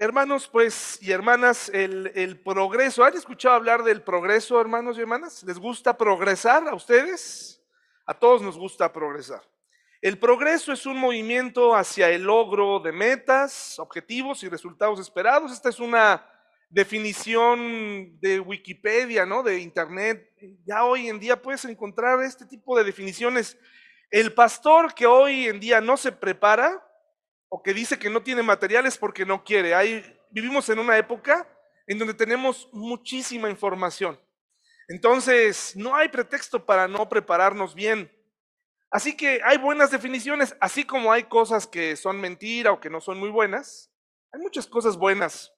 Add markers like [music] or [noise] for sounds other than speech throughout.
Hermanos, pues, y hermanas, el, progreso. ¿Han escuchado hablar del progreso, hermanos y hermanas? ¿Les gusta progresar a ustedes? A todos nos gusta progresar. El progreso es un movimiento hacia el logro de metas, objetivos y resultados esperados. Esta es una definición de Wikipedia, ¿no? De Internet. Ya hoy en día puedes encontrar este tipo de definiciones. El pastor que hoy en día no se prepara, o que dice que no tiene materiales porque no quiere. Hay, vivimos en una época en donde tenemos muchísima información. Entonces, no hay pretexto para no prepararnos bien. Así que hay buenas definiciones, así como hay cosas que son mentira o que no son muy buenas. Hay muchas cosas buenas.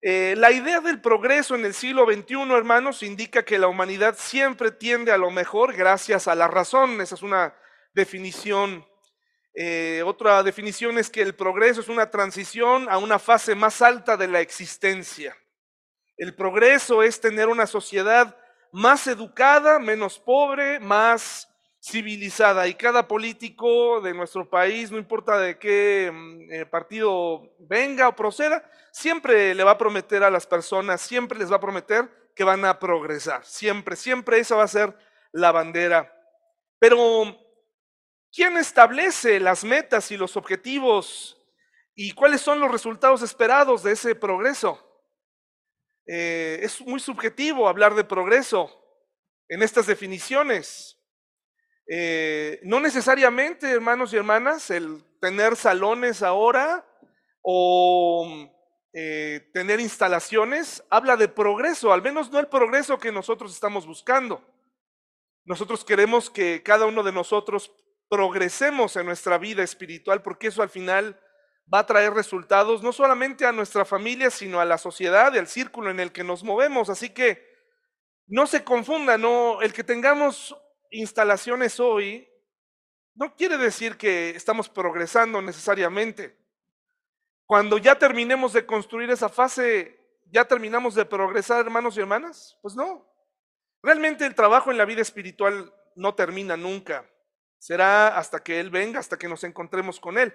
Eh, la idea del progreso en el siglo XXI, hermanos, indica que la humanidad siempre tiende a lo mejor gracias a la razón. Esa es una definición eh, otra definición es que el progreso es una transición a una fase más alta de la existencia. El progreso es tener una sociedad más educada, menos pobre, más civilizada. Y cada político de nuestro país, no importa de qué mm, eh, partido venga o proceda, siempre le va a prometer a las personas, siempre les va a prometer que van a progresar. Siempre, siempre esa va a ser la bandera. Pero ¿Quién establece las metas y los objetivos y cuáles son los resultados esperados de ese progreso? Eh, es muy subjetivo hablar de progreso en estas definiciones. Eh, no necesariamente, hermanos y hermanas, el tener salones ahora o eh, tener instalaciones habla de progreso, al menos no el progreso que nosotros estamos buscando. Nosotros queremos que cada uno de nosotros progresemos en nuestra vida espiritual, porque eso al final va a traer resultados no solamente a nuestra familia, sino a la sociedad y al círculo en el que nos movemos. Así que no se confunda, no, el que tengamos instalaciones hoy no quiere decir que estamos progresando necesariamente. Cuando ya terminemos de construir esa fase, ¿ya terminamos de progresar, hermanos y hermanas? Pues no. Realmente el trabajo en la vida espiritual no termina nunca. Será hasta que Él venga, hasta que nos encontremos con Él.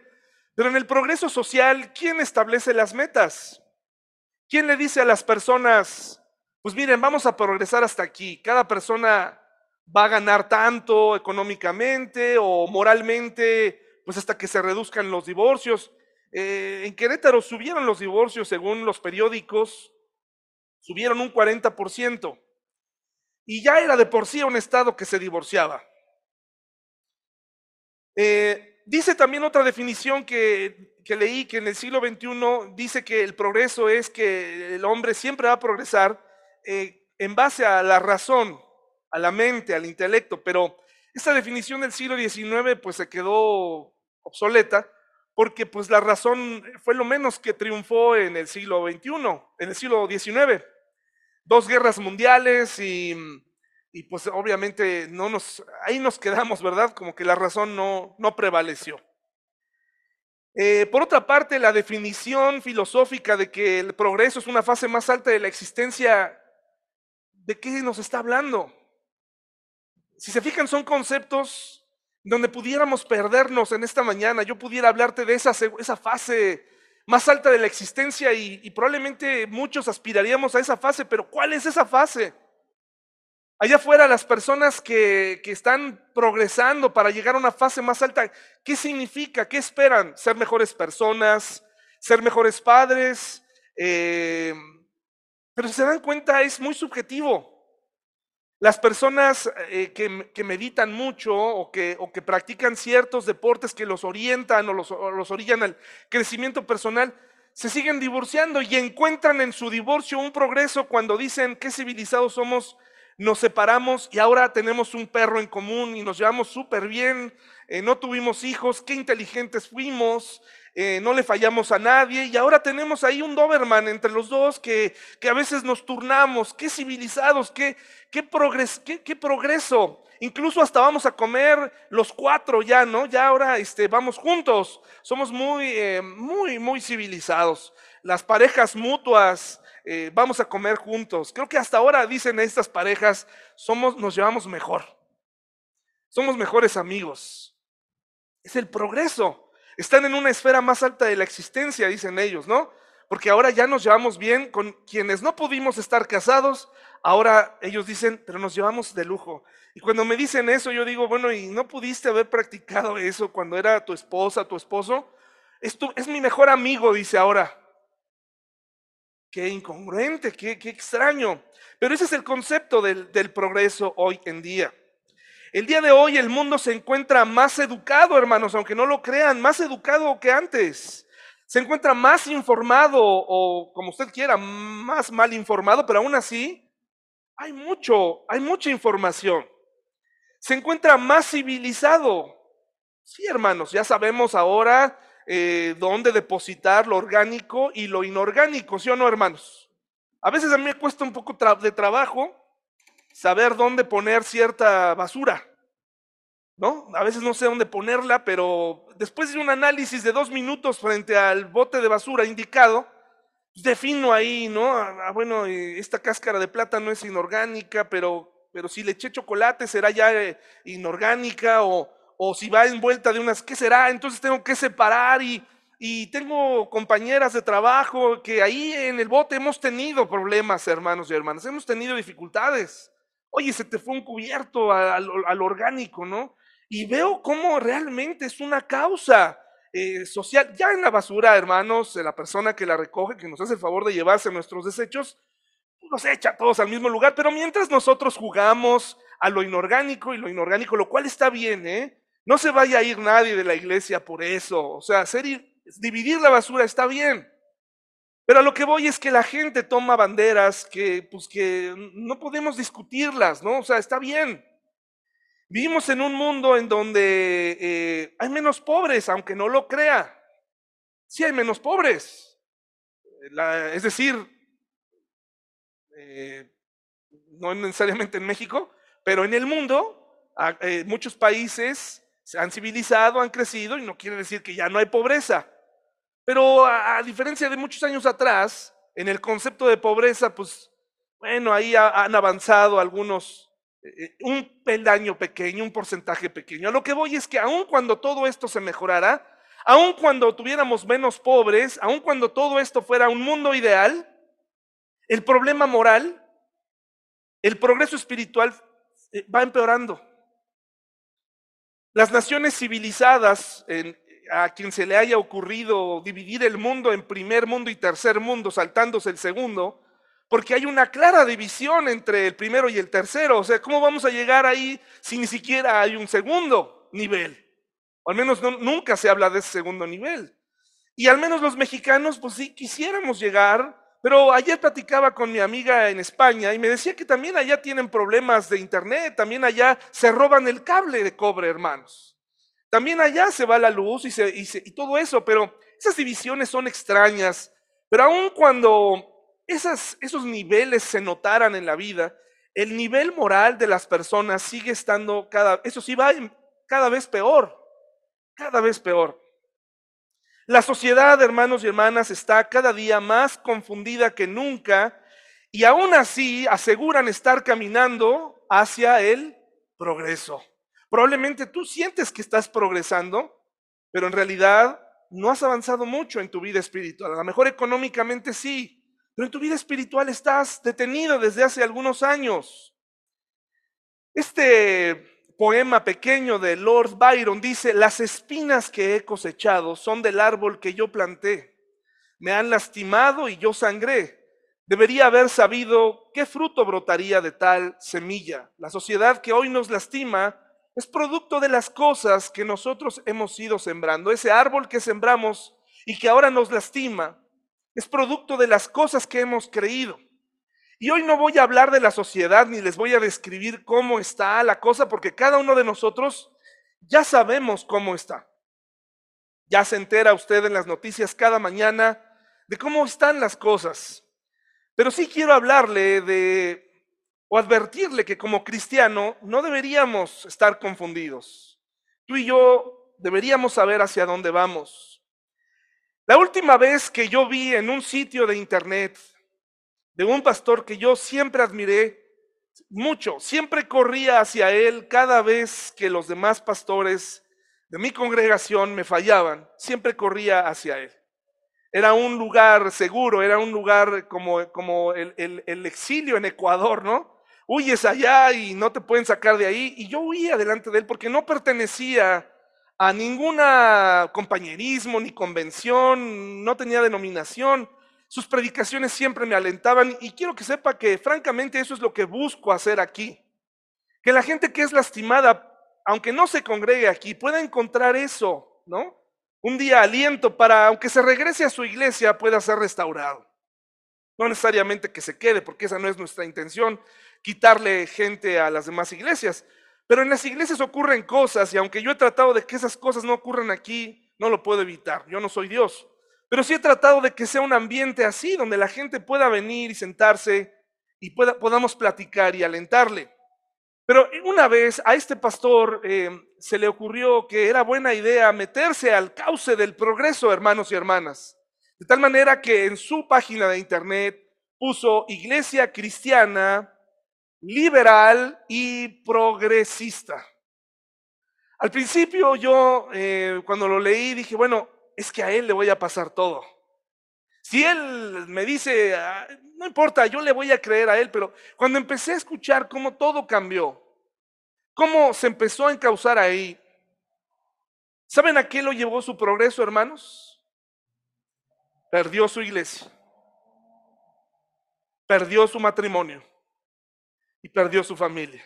Pero en el progreso social, ¿quién establece las metas? ¿Quién le dice a las personas, pues miren, vamos a progresar hasta aquí? Cada persona va a ganar tanto económicamente o moralmente, pues hasta que se reduzcan los divorcios. Eh, en Querétaro subieron los divorcios según los periódicos, subieron un 40%. Y ya era de por sí un estado que se divorciaba. Eh, dice también otra definición que, leí, que en el siglo XXI dice que el progreso es que el hombre siempre va a progresar eh, en base a la razón, a la mente, al intelecto, pero esa definición del siglo XIX pues se quedó obsoleta porque pues la razón fue lo menos que triunfó en el siglo XXI, en el siglo XIX. Dos guerras mundiales y y pues obviamente no nos, ahí nos quedamos, ¿verdad? Como que la razón no, no prevaleció. Eh, por otra parte, la definición filosófica de que el progreso es una fase más alta de la existencia, ¿de qué nos está hablando? Si se fijan, son conceptos donde pudiéramos perdernos en esta mañana. Yo pudiera hablarte de esa, esa fase más alta de la existencia y, y probablemente muchos aspiraríamos a esa fase, pero ¿cuál es esa fase? Allá afuera, las personas que, están progresando para llegar a una fase más alta, ¿qué significa? ¿Qué esperan? ¿Ser mejores personas? ¿Ser mejores padres? Eh, pero se dan cuenta, es muy subjetivo. Las personas eh, que, meditan mucho o que, o que, practican ciertos deportes que los orientan o los, o los orillan al crecimiento personal, se siguen divorciando y encuentran en su divorcio un progreso cuando dicen qué civilizados somos nos separamos y ahora tenemos un perro en común y nos llevamos súper bien, eh, no tuvimos hijos, qué inteligentes fuimos, eh, no le fallamos a nadie y ahora tenemos ahí un Doberman entre los dos que, que a veces nos turnamos, qué civilizados, qué, qué, progres, qué, progreso. Incluso hasta vamos a comer los cuatro ya, ¿no? Ya ahora este, vamos juntos. Somos muy, eh, muy, muy civilizados. Las parejas mutuas, eh, vamos a comer juntos. Creo que hasta ahora dicen estas parejas, somos, nos llevamos mejor. Somos mejores amigos. Es el progreso. están en una esfera más alta de la existencia, dicen ellos, ¿no? Porque ahora ya nos llevamos bien con quienes no pudimos estar casados, ahora ellos dicen, pero nos llevamos de lujo. Y cuando me dicen eso, yo digo, bueno, ¿y no pudiste haber practicado eso cuando era tu esposa, tu esposo? Es, es mi mejor amigo, dice ahora. Qué incongruente, qué, extraño. Pero ese es el concepto del, del progreso hoy en día. El día de hoy el mundo se encuentra más educado, hermanos, aunque no lo crean, más educado que antes. Se encuentra más informado o como usted quiera, más mal informado, pero aún así hay mucho, hay mucha información. Se encuentra más civilizado. Sí, hermanos, ya sabemos ahora eh, dónde depositar lo orgánico y lo inorgánico, ¿sí o no, hermanos? A veces a mí me cuesta un poco de trabajo saber dónde poner cierta basura, ¿no? A veces no sé dónde ponerla, pero después de un análisis de dos minutos frente al bote de basura indicado, pues defino ahí, ¿no? Ah, ah, bueno, eh, esta cáscara de plata no es inorgánica, pero, pero si le eché chocolate será ya eh, inorgánica o, o si va envuelta de unas, ¿qué será? Entonces tengo que separar y, y tengo compañeras de trabajo que ahí en el bote hemos tenido problemas, hermanos y hermanas, hemos tenido dificultades. Oye, se te fue un cubierto al, orgánico, ¿no? Y veo cómo realmente es una causa eh, social. Ya en la basura, hermanos, la persona que la recoge, que nos hace el favor de llevarse nuestros desechos, los echa todos al mismo lugar, pero mientras nosotros jugamos a lo inorgánico y lo inorgánico, lo cual está bien, ¿eh? No se vaya a ir nadie de la iglesia por eso. O sea, hacer, dividir la basura está bien. Pero a lo que voy es que la gente toma banderas que, pues, que no podemos discutirlas, ¿no? O sea, está bien. Vivimos en un mundo en donde eh, hay menos pobres, aunque no lo crea. Sí hay menos pobres. es decir, eh, no necesariamente en México, pero en el mundo, eh, muchos países se han civilizado, han crecido y no quiere decir que ya no hay pobreza. Pero a, diferencia de muchos años atrás, en el concepto de pobreza, pues bueno, ahí han avanzado algunos, eh, eh, un peldaño pequeño, un porcentaje pequeño. A lo que voy es que aun cuando todo esto se mejorara, aun cuando tuviéramos menos pobres, aun cuando todo esto fuera un mundo ideal, el problema moral, el progreso espiritual eh, va empeorando. Las naciones civilizadas, a quien se le haya ocurrido dividir el mundo en primer mundo y tercer mundo, saltándose el segundo, porque hay una clara división entre el primero y el tercero. O sea, ¿cómo vamos a llegar ahí si ni siquiera hay un segundo nivel? O al menos nunca se habla de ese segundo nivel. Y al menos los mexicanos, pues sí, quisiéramos llegar pero ayer platicaba con mi amiga en España y me decía que también allá tienen problemas de internet, también allá se roban el cable de cobre, hermanos. También allá se va la luz y, todo eso, pero esas divisiones son extrañas. Pero aun cuando esas, esos niveles se notaran en la vida, el nivel moral de las personas sigue estando cada, eso sí va cada vez peor, cada vez peor. La sociedad, hermanos y hermanas, está cada día más confundida que nunca y aún así aseguran estar caminando hacia el progreso. Probablemente tú sientes que estás progresando, pero en realidad no has avanzado mucho en tu vida espiritual. A lo mejor económicamente sí, pero en tu vida espiritual estás detenido desde hace algunos años. Este poema pequeño de Lord Byron dice, las espinas que he cosechado son del árbol que yo planté. Me han lastimado y yo sangré. Debería haber sabido qué fruto brotaría de tal semilla. La sociedad que hoy nos lastima es producto de las cosas que nosotros hemos ido sembrando. Ese árbol que sembramos y que ahora nos lastima es producto de las cosas que hemos creído. Y hoy no voy a hablar de la sociedad ni les voy a describir cómo está la cosa, porque cada uno de nosotros ya sabemos cómo está. Ya se entera usted en las noticias cada mañana de cómo están las cosas. Pero sí quiero hablarle de o advertirle que como cristiano no deberíamos estar confundidos. Tú y yo deberíamos saber hacia dónde vamos. La última vez que yo vi en un sitio de internet de un pastor que yo siempre admiré mucho, siempre corría hacia él cada vez que los demás pastores de mi congregación me fallaban, siempre corría hacia él. Era un lugar seguro, era un lugar como, como el, el exilio en Ecuador, ¿no? Huyes allá y no te pueden sacar de ahí. Y yo huía delante de él porque no pertenecía a ninguna compañerismo ni convención, no tenía denominación. Sus predicaciones siempre me alentaban y quiero que sepa que francamente eso es lo que busco hacer aquí. Que la gente que es lastimada, aunque no se congregue aquí, pueda encontrar eso, ¿no? Un día aliento para, aunque se regrese a su iglesia, pueda ser restaurado. No necesariamente que se quede, porque esa no es nuestra intención, quitarle gente a las demás iglesias. Pero en las iglesias ocurren cosas y aunque yo he tratado de que esas cosas no ocurran aquí, no lo puedo evitar. Yo no soy Dios. Pero sí he tratado de que sea un ambiente así, donde la gente pueda venir y sentarse y pueda, podamos platicar y alentarle. Pero una vez a este pastor eh, se le ocurrió que era buena idea meterse al cauce del progreso, hermanos y hermanas. De tal manera que en su página de internet puso Iglesia Cristiana Liberal y Progresista. Al principio yo, eh, cuando lo leí, dije, bueno, es que a él le voy a pasar todo. Si él me dice, ah, no importa, yo le voy a creer a él, pero cuando empecé a escuchar cómo todo cambió, cómo se empezó a encauzar ahí, ¿saben a qué lo llevó su progreso, hermanos? Perdió su iglesia, perdió su matrimonio y perdió su familia.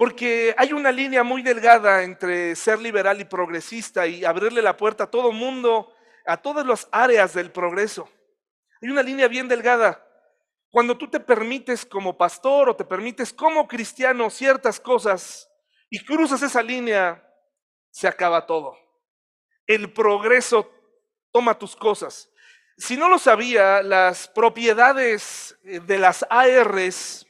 Porque hay una línea muy delgada entre ser liberal y progresista y abrirle la puerta a todo mundo, a todas las áreas del progreso. Hay una línea bien delgada. Cuando tú te permites como pastor o te permites como cristiano ciertas cosas y cruzas esa línea, se acaba todo. El progreso toma tus cosas. Si no lo sabía, las propiedades de las ARs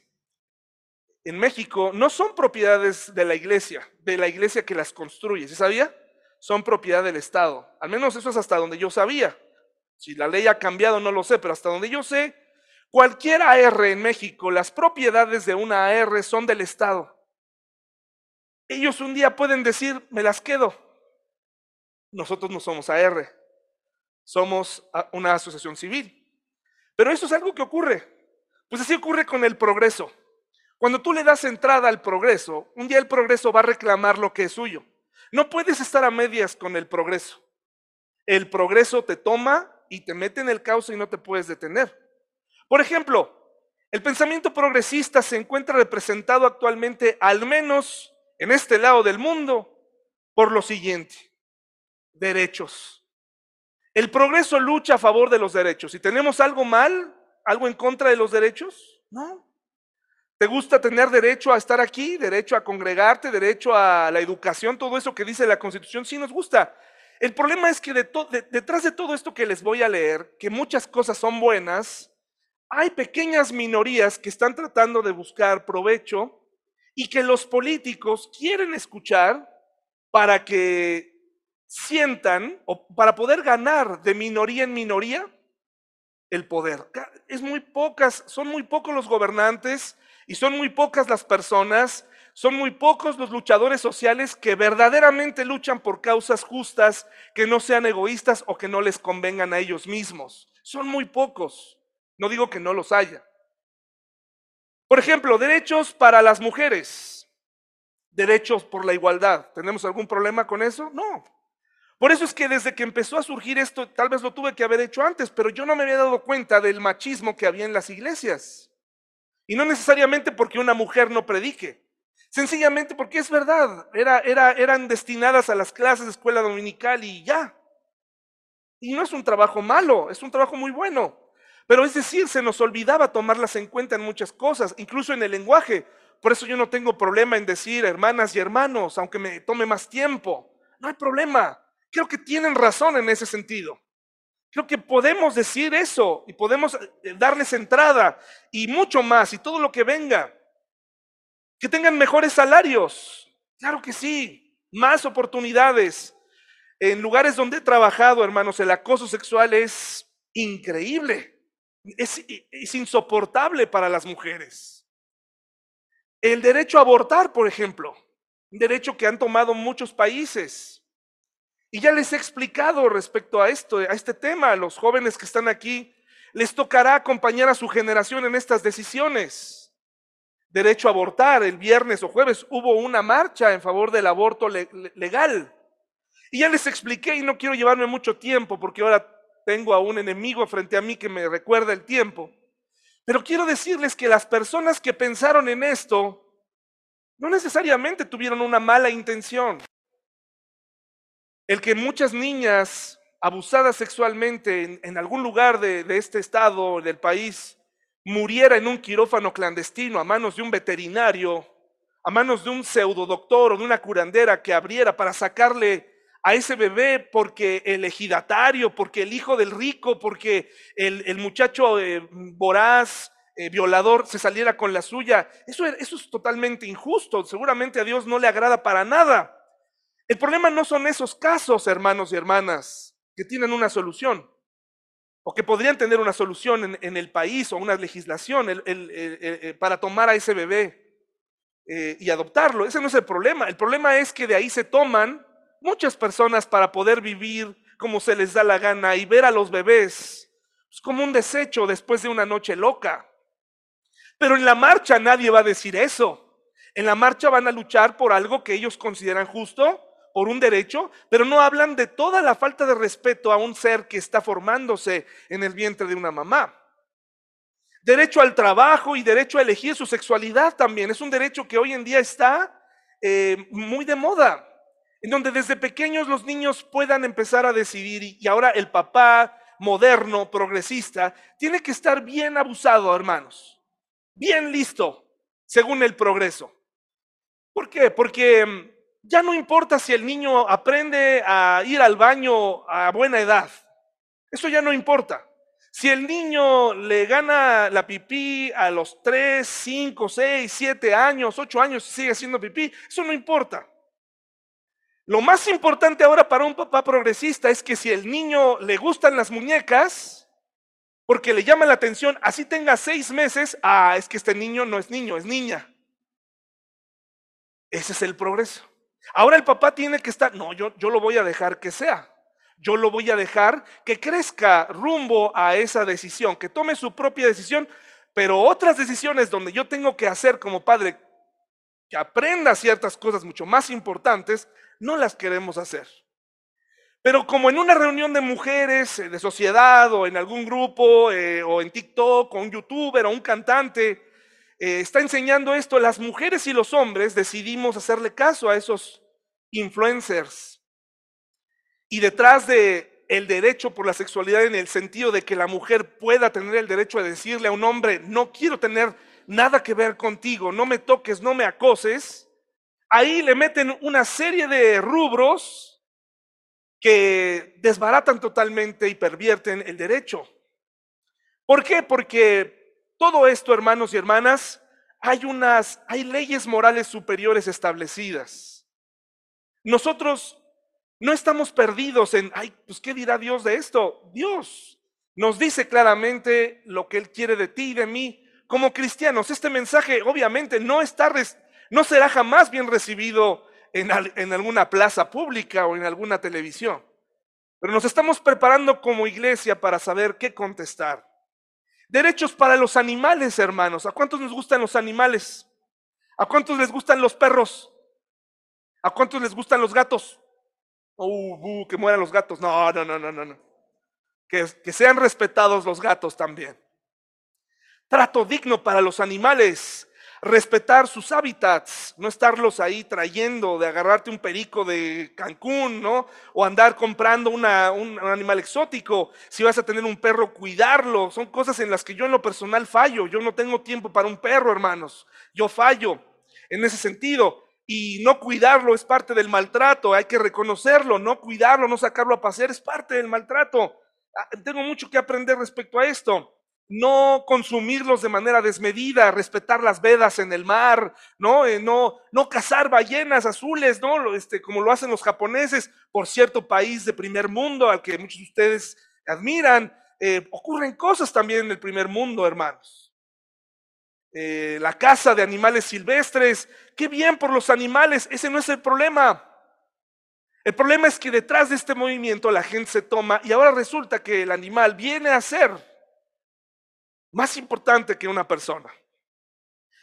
en México no son propiedades de la iglesia, de la iglesia que las construye, ¿sí sabía? Son propiedad del Estado. Al menos eso es hasta donde yo sabía. Si la ley ha cambiado no lo sé, pero hasta donde yo sé, cualquier AR en México, las propiedades de una AR son del Estado. Ellos un día pueden decir, me las quedo. Nosotros no somos AR, somos una asociación civil. Pero eso es algo que ocurre. Pues así ocurre con el progreso. Cuando tú le das entrada al progreso, un día el progreso va a reclamar lo que es suyo. No puedes estar a medias con el progreso. El progreso te toma y te mete en el caos y no te puedes detener. Por ejemplo, el pensamiento progresista se encuentra representado actualmente, al menos en este lado del mundo, por lo siguiente. Derechos. El progreso lucha a favor de los derechos. ¿Y tenemos algo mal? ¿Algo en contra de los derechos? No. ¿Te gusta tener derecho a estar aquí, derecho a congregarte, derecho a la educación, todo eso que dice la Constitución? Sí nos gusta. El problema es que detrás de todo esto que les voy a leer, que muchas cosas son buenas, hay pequeñas minorías que están tratando de buscar provecho y que los políticos quieren escuchar para que sientan o para poder ganar de minoría en minoría el poder. Es muy pocas, son muy pocos los gobernantes y son muy pocas las personas, son muy pocos los luchadores sociales que verdaderamente luchan por causas justas, que no sean egoístas o que no les convengan a ellos mismos. Son muy pocos. No digo que no los haya. Por ejemplo, derechos para las mujeres, derechos por la igualdad. ¿Tenemos algún problema con eso? No. Por eso es que desde que empezó a surgir esto, tal vez lo tuve que haber hecho antes, pero yo no me había dado cuenta del machismo que había en las iglesias. Y no necesariamente porque una mujer no predique, sencillamente porque es verdad, era, era, eran destinadas a las clases de escuela dominical y ya. Y no es un trabajo malo, es un trabajo muy bueno. Pero es decir, se nos olvidaba tomarlas en cuenta en muchas cosas, incluso en el lenguaje. Por eso yo no tengo problema en decir hermanas y hermanos, aunque me tome más tiempo. No hay problema. Creo que tienen razón en ese sentido. Creo que podemos decir eso y podemos eh, darles entrada y mucho más y todo lo que venga. Que tengan mejores salarios. Claro que sí. Más oportunidades. En lugares donde he trabajado, hermanos, el acoso sexual es increíble. Es, es insoportable para las mujeres. El derecho a abortar, por ejemplo. un derecho que han tomado muchos países. Y ya les he explicado respecto a esto, a este tema, a los jóvenes que están aquí, les tocará acompañar a su generación en estas decisiones. Derecho a abortar, el viernes o jueves hubo una marcha en favor del aborto legal. Y ya les expliqué y no quiero llevarme mucho tiempo porque ahora tengo a un enemigo frente a mí que me recuerda el tiempo. Pero quiero decirles que las personas que pensaron en esto no necesariamente tuvieron una mala intención. El que muchas niñas abusadas sexualmente en, algún lugar de, este estado, del país, muriera en un quirófano clandestino a manos de un veterinario, a manos de un pseudodoctor o de una curandera que abriera para sacarle a ese bebé porque el ejidatario, porque el hijo del rico, porque el, muchacho eh, voraz, eh, violador, se saliera con la suya. Eso, eso es totalmente injusto. Seguramente a Dios no le agrada para nada. El problema no son esos casos, hermanos y hermanas, que tienen una solución o que podrían tener una solución en, el país o una legislación para tomar a ese bebé eh, y adoptarlo. Ese no es el problema. El problema es que de ahí se toman muchas personas para poder vivir como se les da la gana y ver a los bebés pues, como un desecho después de una noche loca. Pero en la marcha nadie va a decir eso. En la marcha van a luchar por algo que ellos consideran justo, por un derecho, pero no hablan de toda la falta de respeto a un ser que está formándose en el vientre de una mamá. Derecho al trabajo y derecho a elegir su sexualidad también. Es un derecho que hoy en día está eh, muy de moda en donde desde pequeños los niños puedan empezar a decidir y ahora el papá moderno, progresista, tiene que estar bien abusado, hermanos, bien listo, según el progreso. ¿Por qué? Porque mm, ya no importa si el niño aprende a ir al baño a buena edad, eso ya no importa. Si el niño le gana la pipí a los 3, 5, 6, 7 años, 8 años sigue haciendo pipí, eso no importa. Lo más importante ahora para un papá progresista es que si el niño le gustan las muñecas, porque le llama la atención, así tenga seis meses, ah, es que este niño no es niño, es niña. Ese es el progreso. Ahora el papá tiene que estar, no, yo, yo lo voy a dejar que sea. Yo lo voy a dejar que crezca rumbo a esa decisión, que tome su propia decisión, pero otras decisiones donde yo tengo que hacer como padre, que aprenda ciertas cosas mucho más importantes, no las queremos hacer. Pero como en una reunión de mujeres, eh, de sociedad, o en algún grupo, eh, o en TikTok, o un youtuber, o un cantante, eh, está enseñando esto, las mujeres y los hombres decidimos hacerle caso a esos influencers. Y detrás de el derecho por la sexualidad en el sentido de que la mujer pueda tener el derecho de decirle a un hombre, no quiero tener nada que ver contigo, no me toques, no me acoses, ahí le meten una serie de rubros que desbaratan totalmente y pervierten el derecho. ¿Por qué? Porque todo esto, hermanos y hermanas, hay unas, hay leyes morales superiores establecidas. Nosotros no estamos perdidos en, ay, pues ¿qué dirá Dios de esto? Dios nos dice claramente lo que Él quiere de ti y de mí como cristianos. Este mensaje obviamente no está no será jamás bien recibido en, alguna plaza pública o en alguna televisión. Pero nos estamos preparando como iglesia para saber qué contestar. Derechos para los animales, hermanos. ¿A cuántos nos gustan los animales? ¿A cuántos les gustan los perros? ¿A cuántos les gustan los gatos? Uh, que mueran los gatos. No, no, no, no, no. Que, que sean respetados los gatos también. Trato digno para los animales respetar sus hábitats, no estarlos ahí trayendo, de agarrarte un perico de Cancún, ¿no? O andar comprando un animal exótico. Si vas a tener un perro, cuidarlo. Son cosas en las que yo en lo personal fallo. Yo no tengo tiempo para un perro, hermanos. Yo fallo en ese sentido. Y no cuidarlo es parte del maltrato, hay que reconocerlo, no cuidarlo, no sacarlo a pasear es parte del maltrato. Ah, tengo mucho que aprender respecto a esto no consumirlos de manera desmedida, respetar las vedas en el mar, ¿no? Eh, no, no cazar ballenas azules, ¿no? Este, como lo hacen los japoneses por cierto país de primer mundo al que muchos de ustedes admiran. Eh, ocurren cosas también en el primer mundo, hermanos. eh, la caza de animales silvestres. Qué bien por los animales, ese no es el problema. El problema es que detrás de este movimiento la gente se toma y ahora resulta que el animal viene a ser más importante que una persona.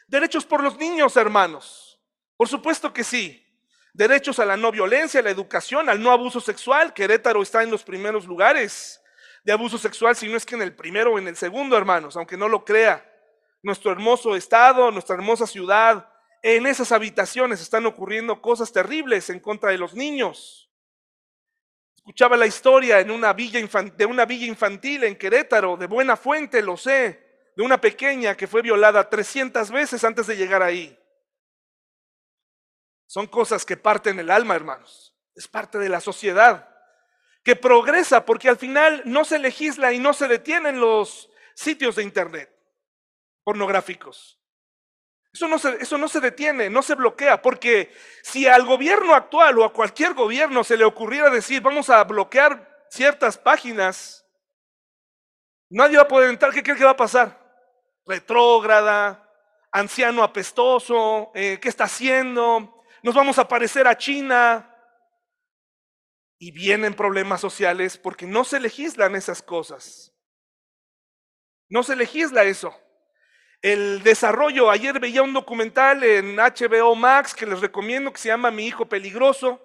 Derechos por los niños, hermanos. Por supuesto que sí. Derechos a la no violencia, a la educación, al no abuso sexual. Querétaro está en los primeros lugares de abuso sexual, si no es que en el primero o en el segundo, hermanos, aunque no lo crea. Nuestro hermoso estado, nuestra hermosa ciudad, en esas habitaciones están ocurriendo cosas terribles en contra de los niños. Escuchaba la historia en una villa de una villa infantil en Querétaro, de buena fuente, lo sé, de una pequeña que fue violada 300 veces antes de llegar ahí. Son cosas que parten el alma, hermanos. Es parte de la sociedad que progresa porque al final no se legisla y no se detienen los sitios de internet pornográficos. Eso no, se, eso no se detiene, no se bloquea, porque si al gobierno actual o a cualquier gobierno se le ocurriera decir vamos a bloquear ciertas páginas, nadie va a poder entrar. ¿Qué cree que va a pasar? Retrógrada, anciano apestoso, eh, ¿qué está haciendo? Nos vamos a parecer a China. Y vienen problemas sociales porque no se legislan esas cosas. No se legisla eso. El desarrollo, ayer veía un documental en HBO Max que les recomiendo que se llama Mi hijo peligroso,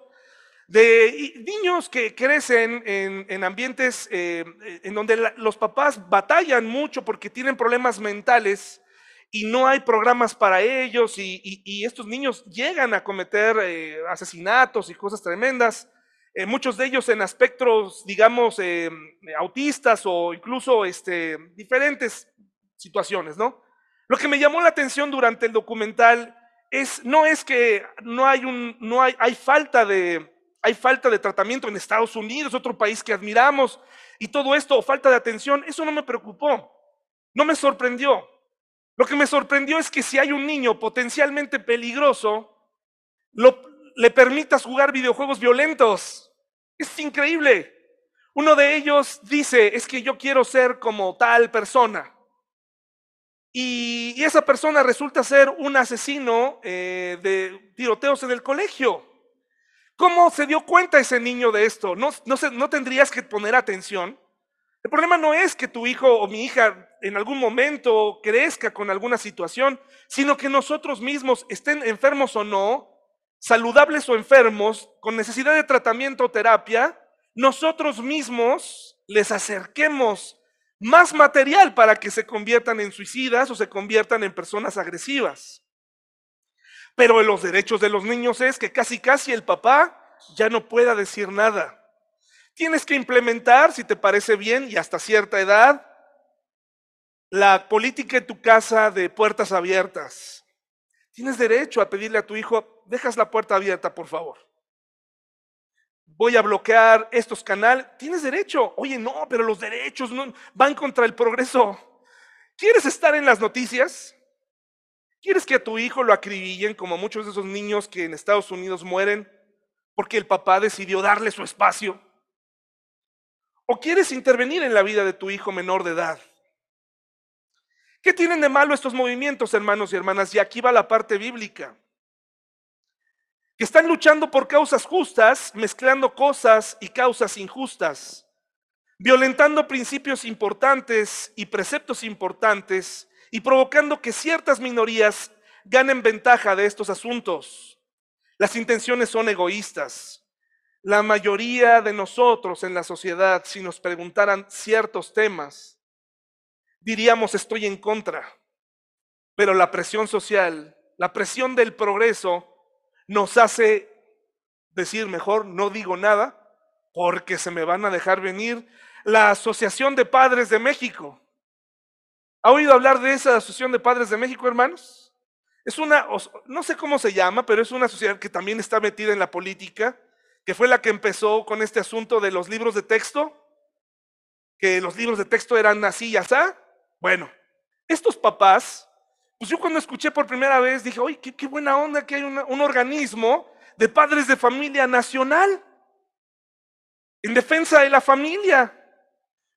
de niños que crecen en, ambientes eh, en donde los papás batallan mucho porque tienen problemas mentales y no hay programas para ellos y, estos niños llegan a cometer eh, asesinatos y cosas tremendas. Eh, muchos de ellos en aspectos, digamos, autistas o incluso este, diferentes situaciones, ¿no? Lo que me llamó la atención durante el documental es no es que no hay un no hay hay falta de hay falta de tratamiento en Estados Unidos, otro país que admiramos y todo esto o falta de atención, eso no me preocupó. No me sorprendió. Lo que me sorprendió es que si hay un niño potencialmente peligroso, lo, le permitas jugar videojuegos violentos. Es increíble. Uno de ellos dice, es que yo quiero ser como tal persona. Y, esa persona resulta ser un asesino eh, de tiroteos en el colegio. ¿Cómo se dio cuenta ese niño de esto? ¿No, no, ¿No tendrías que poner atención? El problema no es que tu hijo o mi hija en algún momento crezca con alguna situación, sino que nosotros mismos, estén enfermos o no, saludables o enfermos, con necesidad de tratamiento o terapia, nosotros mismos les acerquemos más material para que se conviertan en suicidas o se conviertan en personas agresivas. Pero en los derechos de los niños es que casi casi el papá ya no pueda decir nada. Tienes que implementar, si te parece bien, y hasta cierta edad, la política en tu casa de puertas abiertas. Tienes derecho a pedirle a tu hijo, dejas la puerta abierta, por favor voy a bloquear estos canales. Tienes derecho. Oye, no, pero los derechos no, van contra el progreso. ¿Quieres estar en las noticias? ¿Quieres que a tu hijo lo acribillen como muchos de esos niños que en Estados Unidos mueren porque el papá decidió darle su espacio? ¿O quieres intervenir en la vida de tu hijo menor de edad? ¿Qué tienen de malo estos movimientos, hermanos y hermanas? Y aquí va la parte bíblica que están luchando por causas justas, mezclando cosas y causas injustas, violentando principios importantes y preceptos importantes y provocando que ciertas minorías ganen ventaja de estos asuntos. Las intenciones son egoístas. La mayoría de nosotros en la sociedad, si nos preguntaran ciertos temas, diríamos estoy en contra. Pero la presión social, la presión del progreso, nos hace decir mejor, no digo nada, porque se me van a dejar venir la Asociación de Padres de México. ¿Ha oído hablar de esa Asociación de Padres de México, hermanos? Es una, no sé cómo se llama, pero es una sociedad que también está metida en la política, que fue la que empezó con este asunto de los libros de texto, que los libros de texto eran así y así. Bueno, estos papás pues yo cuando escuché por primera vez dije, oye, qué, buena onda que hay un organismo de padres de familia nacional en defensa de la familia.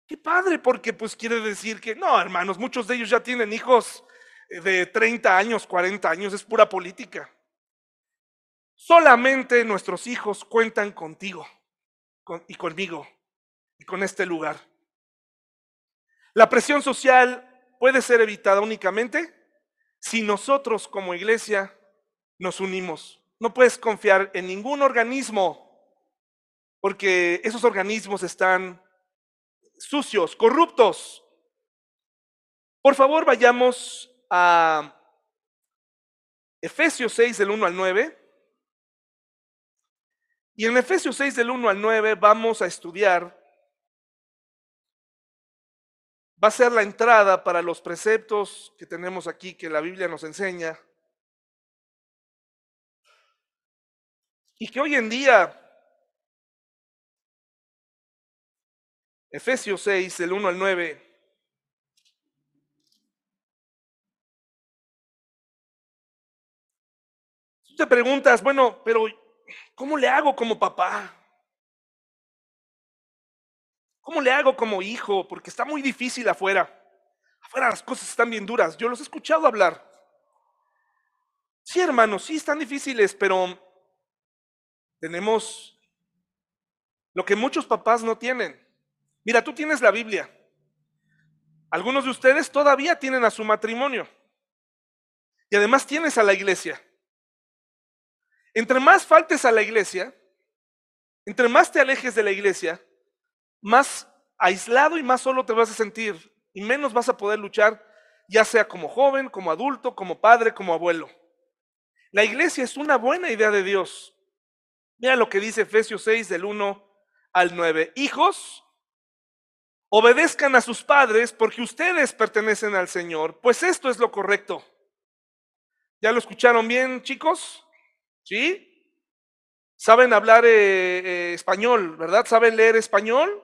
Qué padre, porque pues quiere decir que, no, hermanos, muchos de ellos ya tienen hijos de 30 años, 40 años, es pura política. Solamente nuestros hijos cuentan contigo y conmigo y con este lugar. La presión social puede ser evitada únicamente si nosotros como iglesia nos unimos. No puedes confiar en ningún organismo porque esos organismos están sucios, corruptos. Por favor, vayamos a Efesios 6 del 1 al 9. Y en Efesios 6 del 1 al 9 vamos a estudiar, va a ser la entrada para los preceptos que tenemos aquí que la Biblia nos enseña. Y que hoy en día, Efesios 6 del 1 al 9, te preguntas, bueno, pero ¿cómo le hago como papá? ¿Cómo le hago como hijo? Porque está muy difícil afuera. Afuera las cosas están bien duras. Yo los he escuchado hablar. Sí, hermanos, sí están difíciles, pero tenemos lo que muchos papás no tienen. Mira, tú tienes la Biblia. Algunos de ustedes todavía tienen a su matrimonio. Y además tienes a la iglesia. Entre más faltes a la iglesia, entre más te alejes de la iglesia, más aislado y más solo te vas a sentir y menos vas a poder luchar, ya sea como joven, como adulto, como padre, como abuelo. La iglesia es una buena idea de Dios. Mira lo que dice Efesios 6 del 1 al 9. Hijos, obedezcan a sus padres porque ustedes pertenecen al Señor, pues esto es lo correcto. ¿Ya lo escucharon bien, chicos? ¿Sí? Saben hablar eh, eh, español, ¿verdad? ¿Saben leer español?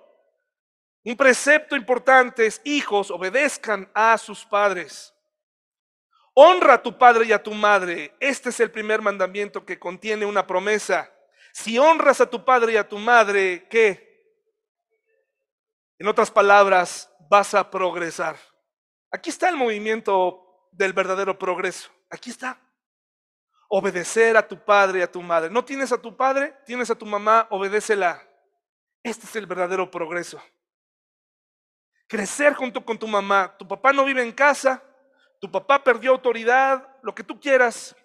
Un precepto importante es, hijos, obedezcan a sus padres. Honra a tu padre y a tu madre. Este es el primer mandamiento que contiene una promesa. Si honras a tu padre y a tu madre, ¿qué? En otras palabras, vas a progresar. Aquí está el movimiento del verdadero progreso. Aquí está obedecer a tu padre y a tu madre. ¿No tienes a tu padre? ¿Tienes a tu mamá? Obedécela. Este es el verdadero progreso. Crecer junto con tu mamá. Tu papá no vive en casa, tu papá perdió autoridad, lo que tú quieras.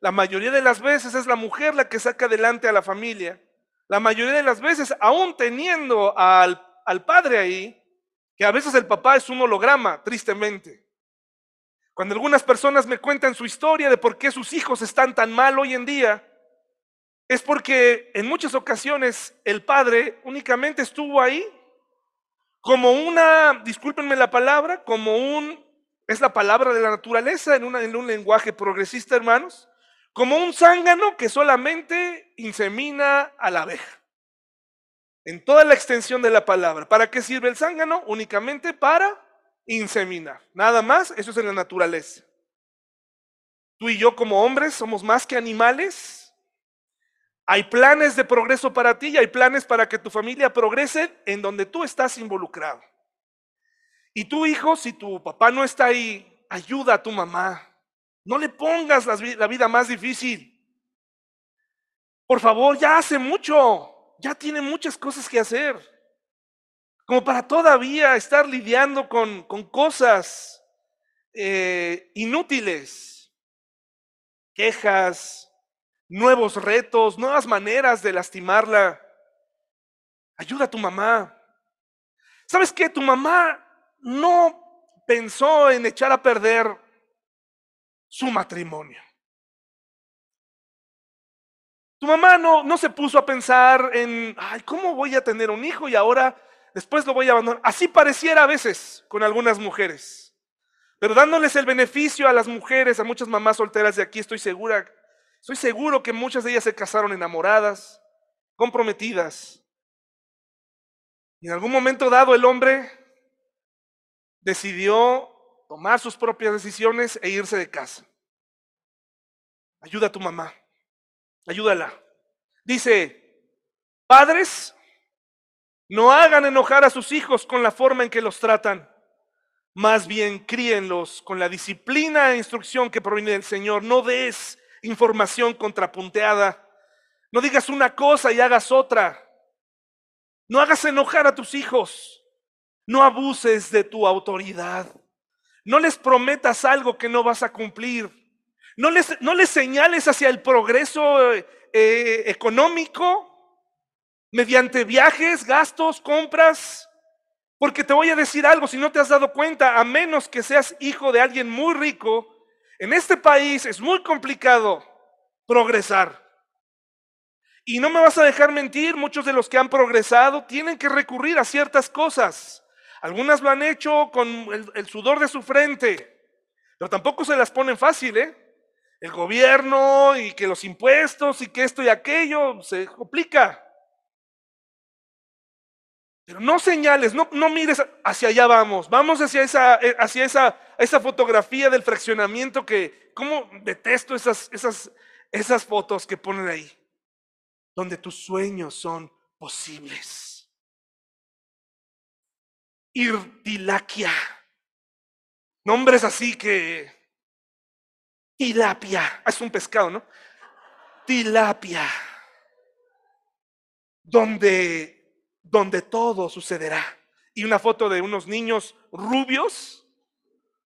La mayoría de las veces es la mujer la que saca adelante a la familia. La mayoría de las veces, aún teniendo al, al padre ahí, que a veces el papá es un holograma, tristemente. Cuando algunas personas me cuentan su historia de por qué sus hijos están tan mal hoy en día, es porque en muchas ocasiones el padre únicamente estuvo ahí como una, discúlpenme la palabra, como un, es la palabra de la naturaleza en, un lenguaje progresista, hermanos, como un zángano que solamente insemina a la abeja. En toda la extensión de la palabra. ¿Para qué sirve el zángano? Únicamente para inseminar. Nada más, eso es en la naturaleza. Tú y yo como hombres somos más que animales. Hay planes de progreso para ti y hay planes para que tu familia progrese en donde tú estás involucrado. Y tú, hijo, si tu papá no está ahí, ayuda a tu mamá. No le pongas la vida más difícil. Por favor, ya hace mucho. Ya tiene muchas cosas que hacer como para todavía estar lidiando con, cosas eh, inútiles, quejas, nuevos retos, nuevas maneras de lastimarla. Ayuda a tu mamá. ¿Sabes qué? Tu mamá no pensó en echar a perder su matrimonio. Tu mamá no, no se puso a pensar en, ay, ¿cómo voy a tener un hijo y ahora después lo voy a abandonar. Así pareciera a veces con algunas mujeres. Pero dándoles el beneficio a las mujeres, a muchas mamás solteras de aquí, estoy segura, estoy seguro que muchas de ellas se casaron enamoradas, comprometidas. Y en algún momento dado el hombre decidió tomar sus propias decisiones e irse de casa. Ayuda a tu mamá, ayúdala. Dice, padres, no hagan enojar a sus hijos con la forma en que los tratan. más bien críenlos con la disciplina e instrucción que proviene del Señor. No des información contrapunteada. No digas una cosa y hagas otra. No hagas enojar a tus hijos. No abuses de tu autoridad. No les prometas algo que no vas a cumplir. No les, no les señales hacia el progreso eh, eh, económico mediante viajes, gastos, compras. Porque te voy a decir algo, si no te has dado cuenta, a menos que seas hijo de alguien muy rico, en este país es muy complicado progresar. Y no me vas a dejar mentir, muchos de los que han progresado tienen que recurrir a ciertas cosas. Algunas lo han hecho con el, sudor de su frente, pero tampoco se las ponen fácil, ¿eh? El gobierno y que los impuestos y que esto y aquello se complica. Pero no señales, no, no mires hacia allá vamos, vamos hacia esa, eh, hacia esa, esa fotografía del fraccionamiento que, ¿cómo detesto esas, esas, esas fotos que ponen ahí? Donde tus sueños son posibles. Irtilaquia. Nombres así que... Tilapia. Es un pescado, ¿no? Tilapia. Donde donde todo sucederá. Y una foto de unos niños rubios,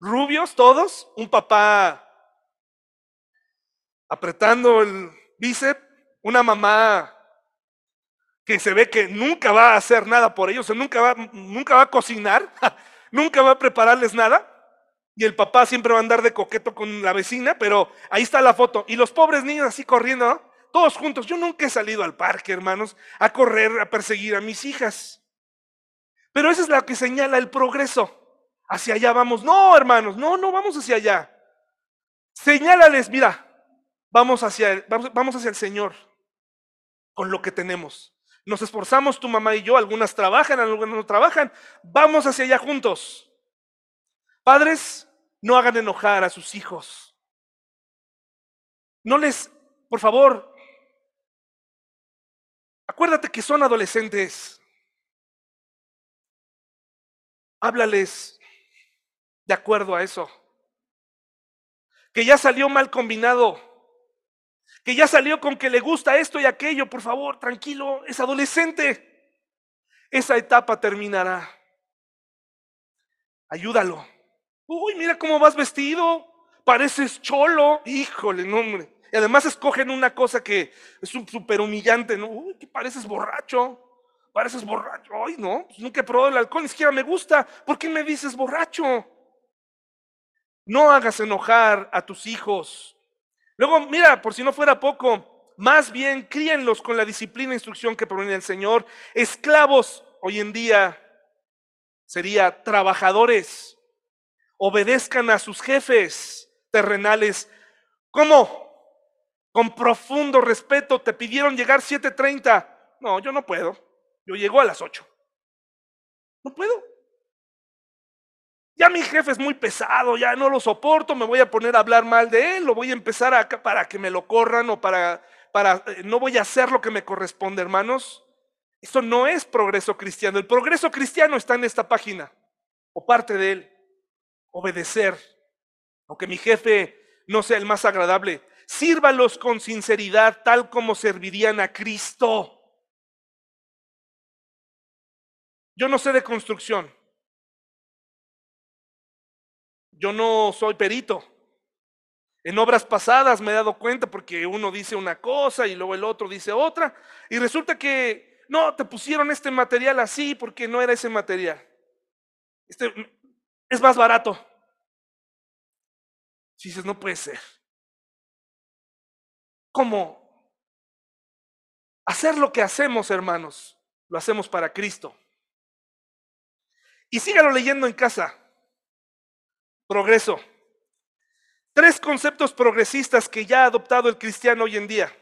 rubios todos, un papá apretando el bíceps, una mamá que se ve que nunca va a hacer nada por ellos, nunca va, nunca va a cocinar, [laughs] nunca va a prepararles nada. Y el papá siempre va a andar de coqueto con la vecina, pero ahí está la foto. Y los pobres niños así corriendo, todos juntos. Yo nunca he salido al parque, hermanos, a correr, a perseguir a mis hijas. Pero eso es lo que señala el progreso. Hacia allá vamos. No, hermanos, no, no vamos hacia allá. Señálales, mira, vamos hacia, el, vamos, hacia el Señor con lo que tenemos. Nos esforzamos tu mamá y yo, algunas trabajan, algunas no trabajan. Vamos hacia allá juntos. Padres, no hagan enojar a sus hijos. No les, por favor, Acuérdate que son adolescentes. Háblales de acuerdo a eso. Que ya salió mal combinado. Que ya salió con que le gusta esto y aquello. Por favor, tranquilo, es adolescente. Esa etapa terminará. Ayúdalo. Uy, mira cómo vas vestido. Pareces cholo. Híjole, no, hombre. Y además escogen una cosa que es súper humillante, ¿no? Uy, que pareces borracho. Pareces borracho. Ay, no, pues nunca he probado el alcohol, ni siquiera me gusta. ¿Por qué me dices borracho? No hagas enojar a tus hijos. Luego, mira, por si no fuera poco, más bien críenlos con la disciplina e instrucción que proviene del Señor. Esclavos hoy en día sería trabajadores. Obedezcan a sus jefes terrenales. ¿Cómo? con profundo respeto, te pidieron llegar 7.30. No, yo no puedo. Yo llego a las 8. No puedo. Ya mi jefe es muy pesado, ya no lo soporto, me voy a poner a hablar mal de él, lo voy a empezar acá para que me lo corran o para, para, eh, no voy a hacer lo que me corresponde, hermanos. Esto no es progreso cristiano. El progreso cristiano está en esta página, o parte de él. Obedecer, aunque mi jefe no sea el más agradable, Sírvalos con sinceridad, tal como servirían a Cristo. Yo no sé de construcción. Yo no soy perito. En obras pasadas me he dado cuenta porque uno dice una cosa y luego el otro dice otra. Y resulta que no, te pusieron este material así porque no era ese material. Este es más barato. Si dices, no puede ser. ¿Cómo? Hacer lo que hacemos, hermanos, lo hacemos para Cristo. Y sígalo leyendo en casa. Progreso. Tres conceptos progresistas que ya ha adoptado el cristiano hoy en día.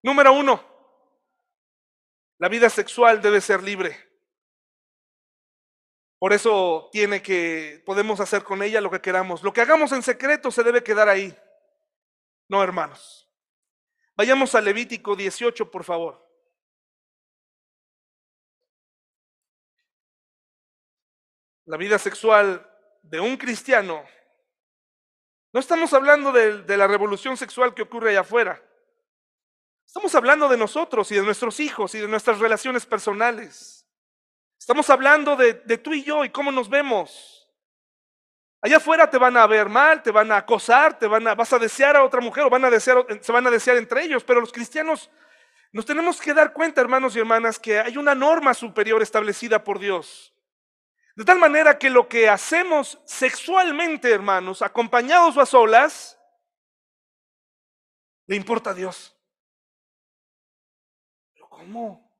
Número uno, la vida sexual debe ser libre. Por eso tiene que, podemos hacer con ella lo que queramos. Lo que hagamos en secreto se debe quedar ahí. No, hermanos. Vayamos a Levítico 18, por favor. La vida sexual de un cristiano, no estamos hablando de, la revolución sexual que ocurre allá afuera. Estamos hablando de nosotros y de nuestros hijos y de nuestras relaciones personales. Estamos hablando de, tú y yo y cómo nos vemos. Allá afuera te van a ver mal, te van a acosar, te van a, vas a desear a otra mujer o se van a desear entre ellos, pero los cristianos nos tenemos que dar cuenta, hermanos y hermanas, que hay una norma superior establecida por Dios. De tal manera que lo que hacemos sexualmente, hermanos, acompañados o a solas, le importa a Dios. ¿Cómo?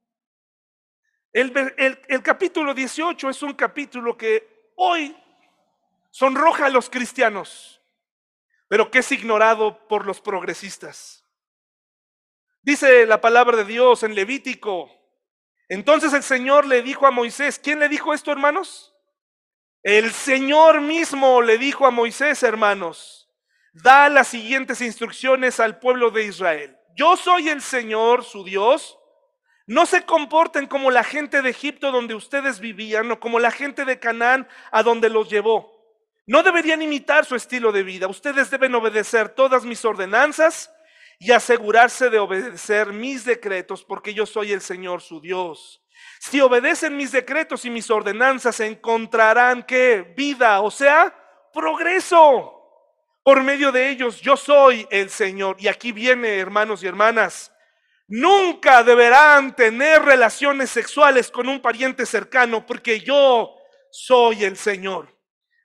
El, el, capítulo 18 es un capítulo que hoy sonroja a los cristianos, pero que es ignorado por los progresistas. Dice la palabra de Dios en Levítico. Entonces el Señor le dijo a Moisés, ¿quién le dijo esto, hermanos? El Señor mismo le dijo a Moisés, hermanos, da las siguientes instrucciones al pueblo de Israel. Yo soy el Señor, su Dios, no se comporten como la gente de Egipto donde ustedes vivían o como la gente de Canaán a donde los llevó. No deberían imitar su estilo de vida. Ustedes deben obedecer todas mis ordenanzas y asegurarse de obedecer mis decretos porque yo soy el Señor su Dios. Si obedecen mis decretos y mis ordenanzas encontrarán que vida, o sea, progreso. Por medio de ellos yo soy el Señor. Y aquí viene, hermanos y hermanas, Nunca deberán tener relaciones sexuales con un pariente cercano porque yo soy el Señor.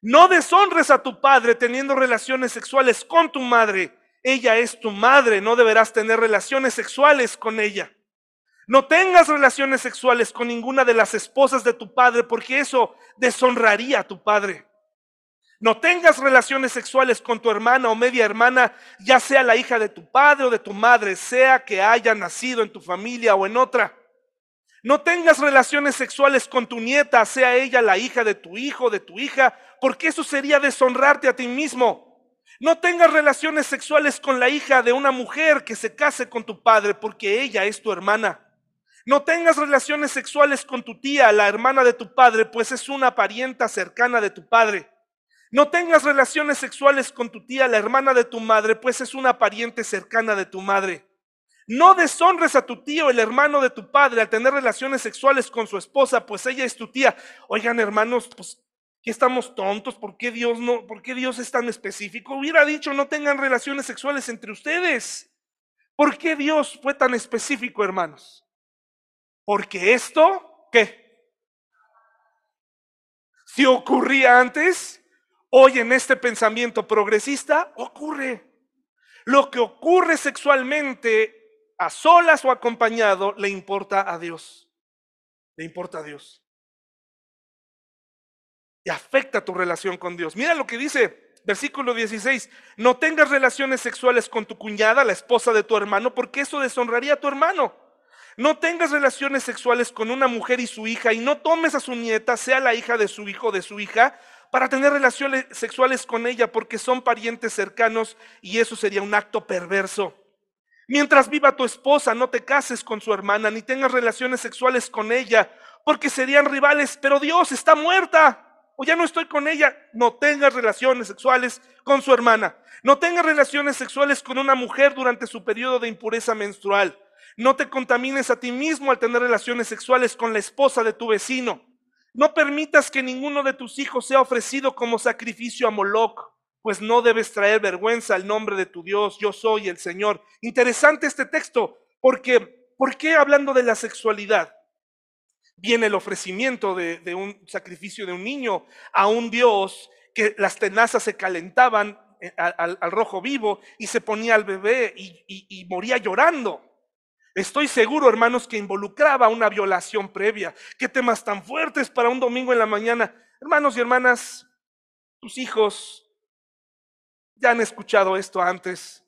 No deshonres a tu padre teniendo relaciones sexuales con tu madre. Ella es tu madre, no deberás tener relaciones sexuales con ella. No tengas relaciones sexuales con ninguna de las esposas de tu padre porque eso deshonraría a tu padre. No tengas relaciones sexuales con tu hermana o media hermana, ya sea la hija de tu padre o de tu madre, sea que haya nacido en tu familia o en otra. No tengas relaciones sexuales con tu nieta, sea ella la hija de tu hijo o de tu hija, porque eso sería deshonrarte a ti mismo. No tengas relaciones sexuales con la hija de una mujer que se case con tu padre, porque ella es tu hermana. No tengas relaciones sexuales con tu tía, la hermana de tu padre, pues es una parienta cercana de tu padre. No tengas relaciones sexuales con tu tía, la hermana de tu madre, pues es una pariente cercana de tu madre. No deshonres a tu tío, el hermano de tu padre, al tener relaciones sexuales con su esposa, pues ella es tu tía. Oigan, hermanos, pues ¿qué estamos tontos? ¿Por qué Dios no? ¿Por qué Dios es tan específico? Hubiera dicho no tengan relaciones sexuales entre ustedes. ¿Por qué Dios fue tan específico, hermanos? Porque esto, ¿qué? Si ocurría antes, Hoy en este pensamiento progresista ocurre. Lo que ocurre sexualmente, a solas o acompañado, le importa a Dios. Le importa a Dios. Y afecta tu relación con Dios. Mira lo que dice versículo 16. No tengas relaciones sexuales con tu cuñada, la esposa de tu hermano, porque eso deshonraría a tu hermano. No tengas relaciones sexuales con una mujer y su hija y no tomes a su nieta, sea la hija de su hijo o de su hija, para tener relaciones sexuales con ella porque son parientes cercanos y eso sería un acto perverso. Mientras viva tu esposa, no te cases con su hermana ni tengas relaciones sexuales con ella porque serían rivales, pero Dios está muerta o ya no estoy con ella. No tengas relaciones sexuales con su hermana. No tengas relaciones sexuales con una mujer durante su periodo de impureza menstrual. No te contamines a ti mismo al tener relaciones sexuales con la esposa de tu vecino. No permitas que ninguno de tus hijos sea ofrecido como sacrificio a Moloch, pues no debes traer vergüenza al nombre de tu Dios. Yo soy el Señor. Interesante este texto, porque ¿por qué hablando de la sexualidad? Viene el ofrecimiento de, un sacrificio de un niño a un Dios que las tenazas se calentaban eh, al, rojo vivo y se ponía al bebé y moría llorando. Estoy seguro, hermanos, que involucraba una violación previa. ¿Qué temas tan fuertes para un domingo en la mañana? Hermanos y hermanas, tus hijos ya han escuchado esto antes.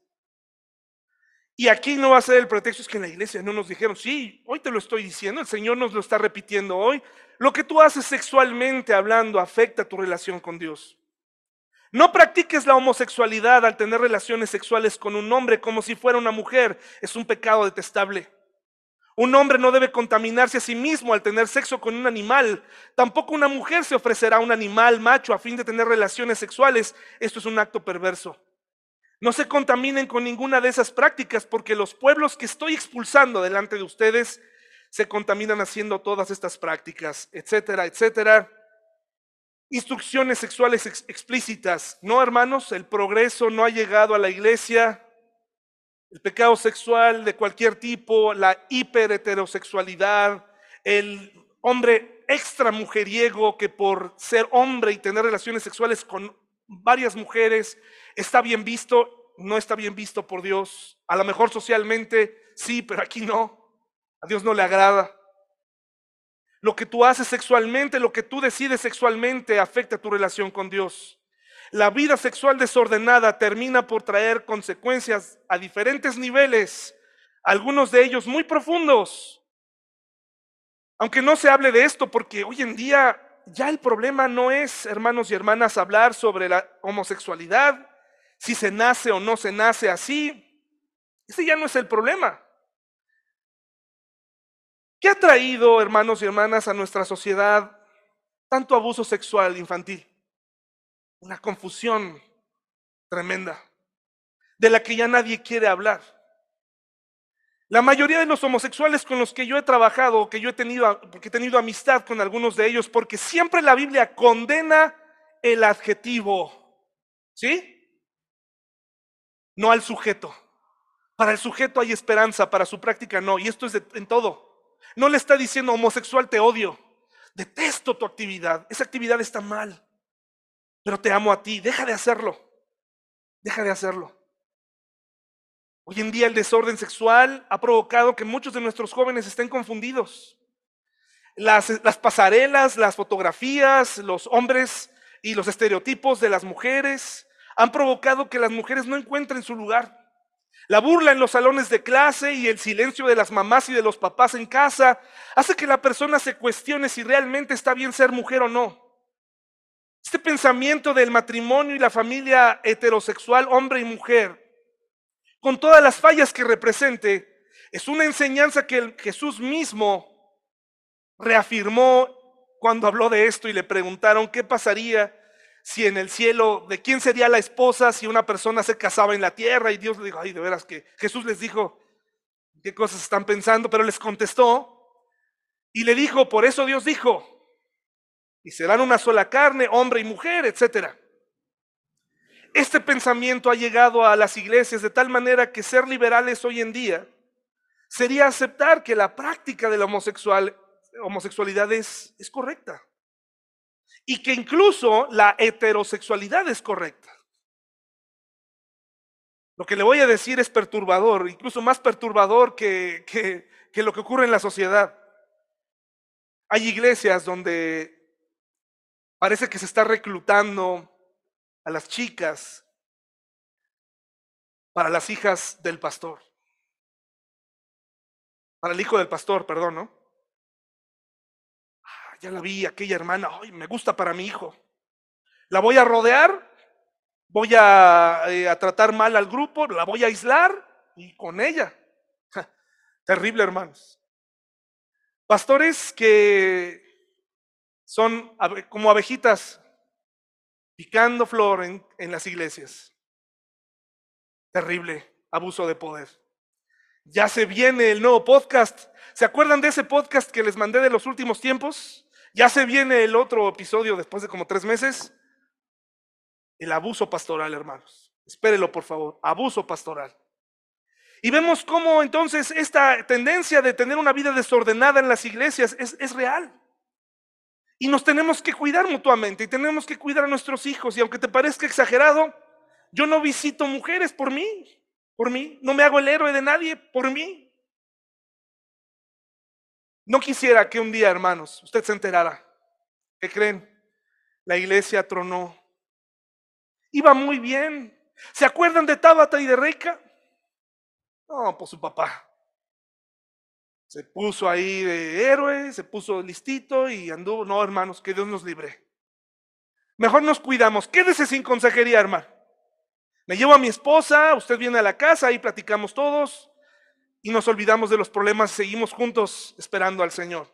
Y aquí no va a ser el pretexto, es que en la iglesia no nos dijeron, sí, hoy te lo estoy diciendo, el Señor nos lo está repitiendo hoy. Lo que tú haces sexualmente hablando afecta tu relación con Dios. No practiques la homosexualidad al tener relaciones sexuales con un hombre como si fuera una mujer. Es un pecado detestable. Un hombre no debe contaminarse a sí mismo al tener sexo con un animal. Tampoco una mujer se ofrecerá a un animal macho a fin de tener relaciones sexuales. Esto es un acto perverso. No se contaminen con ninguna de esas prácticas porque los pueblos que estoy expulsando delante de ustedes se contaminan haciendo todas estas prácticas, etcétera, etcétera. Instrucciones sexuales explícitas. No, hermanos, el progreso no ha llegado a la iglesia. El pecado sexual de cualquier tipo, la hiperheterosexualidad, el hombre extra mujeriego que por ser hombre y tener relaciones sexuales con varias mujeres está bien visto, no está bien visto por Dios. A lo mejor socialmente sí, pero aquí no. A Dios no le agrada. Lo que tú haces sexualmente, lo que tú decides sexualmente afecta tu relación con Dios. La vida sexual desordenada termina por traer consecuencias a diferentes niveles, algunos de ellos muy profundos. Aunque no se hable de esto, porque hoy en día ya el problema no es, hermanos y hermanas, hablar sobre la homosexualidad, si se nace o no se nace así. Ese ya no es el problema. ¿Qué ha traído, hermanos y hermanas, a nuestra sociedad tanto abuso sexual infantil? Una confusión tremenda, de la que ya nadie quiere hablar. La mayoría de los homosexuales con los que yo he trabajado, que yo he tenido, porque he tenido amistad con algunos de ellos, porque siempre la Biblia condena el adjetivo, ¿sí? No al sujeto. Para el sujeto hay esperanza, para su práctica no, y esto es en todo. No le está diciendo homosexual te odio, detesto tu actividad, esa actividad está mal, pero te amo a ti, deja de hacerlo, deja de hacerlo. Hoy en día el desorden sexual ha provocado que muchos de nuestros jóvenes estén confundidos. Las, las, pasarelas, las fotografías, los hombres y los estereotipos de las mujeres han provocado que las mujeres no encuentren su lugar. La burla en los salones de clase y el silencio de las mamás y de los papás en casa hace que la persona se cuestione si realmente está bien ser mujer o no. Este pensamiento del matrimonio y la familia heterosexual, hombre y mujer, con todas las fallas que represente, es una enseñanza que Jesús mismo reafirmó cuando habló de esto y le preguntaron qué pasaría si en el cielo, de quién sería la esposa si una persona se casaba en la tierra y Dios le dijo, ay, de veras que Jesús les dijo, ¿qué cosas están pensando? Pero les contestó y le dijo, por eso Dios dijo, y serán una sola carne, hombre y mujer, etcétera. Este pensamiento ha llegado a las iglesias de tal manera que ser liberales hoy en día sería aceptar que la práctica de la homosexual, homosexualidad es, es correcta y que incluso la heterosexualidad es correcta. Lo que le voy a decir es perturbador, incluso más perturbador que, que, lo que ocurre en la sociedad. Hay iglesias donde parece que se está reclutando a las chicas para las hijas del pastor. Para el hijo del pastor, perdón, ¿no? Ya la vi, aquella hermana, ay, me gusta para mi hijo. La voy a rodear, voy a, eh, tratar mal al grupo, la voy a aislar y con ella. Terrible, hermanos. Pastores que son como abejitas picando flor en las iglesias. Terrible abuso de poder. Ya se viene el nuevo podcast. ¿Se acuerdan de ese podcast que les mandé de los últimos tiempos? Ya se viene el otro episodio después de como tres meses. El abuso pastoral, hermanos. Espérelo, por favor. Abuso pastoral. Y vemos cómo entonces esta tendencia de tener una vida desordenada en las iglesias es, es real. Y nos tenemos que cuidar mutuamente y tenemos que cuidar a nuestros hijos. Y aunque te parezca exagerado, yo no visito mujeres por mí, por mí. No me hago el héroe de nadie por mí. No quisiera que un día, hermanos, usted se enterara. ¿Qué creen? La iglesia tronó. Iba muy bien. ¿Se acuerdan de Tabata y de Reika? No, por su papá. Se puso ahí de héroe, se puso listito y anduvo. No, hermanos, que Dios nos libre. Mejor nos cuidamos. Quédese sin consejería, hermano. Me llevo a mi esposa, usted viene a la casa, ahí platicamos todos. Y nos olvidamos de los problemas seguimos juntos esperando al Señor.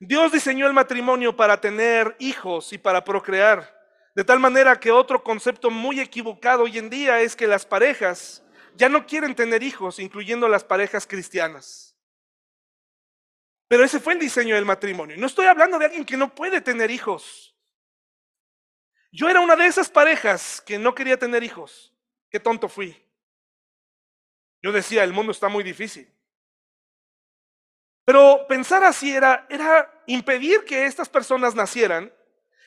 Dios diseñó el matrimonio para tener hijos y para procrear, de tal manera que otro concepto muy equivocado hoy en día es que las parejas ya no quieren tener hijos, incluyendo las parejas cristianas. Pero ese fue el diseño del matrimonio. No estoy hablando de alguien que no puede tener hijos. Yo era una de esas parejas que no quería tener hijos. Qué tonto fui. Yo decía, el mundo está muy difícil. Pero pensar así era, era impedir que estas personas nacieran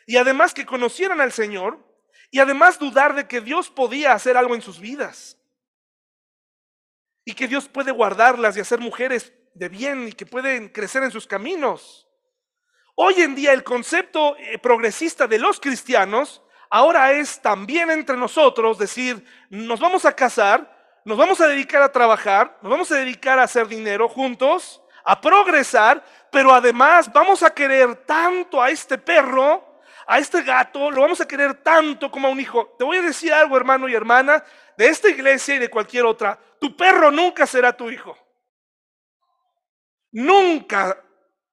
y además que conocieran al Señor y además dudar de que Dios podía hacer algo en sus vidas. Y que Dios puede guardarlas y hacer mujeres de bien y que pueden crecer en sus caminos. Hoy en día el concepto eh, progresista de los cristianos ahora es también entre nosotros decir, nos vamos a casar, nos vamos a dedicar a trabajar, nos vamos a dedicar a hacer dinero juntos, a progresar, pero además vamos a querer tanto a este perro, a este gato, lo vamos a querer tanto como a un hijo. Te voy a decir algo, hermano y hermana, de esta iglesia y de cualquier otra. Tu perro nunca será tu hijo. Nunca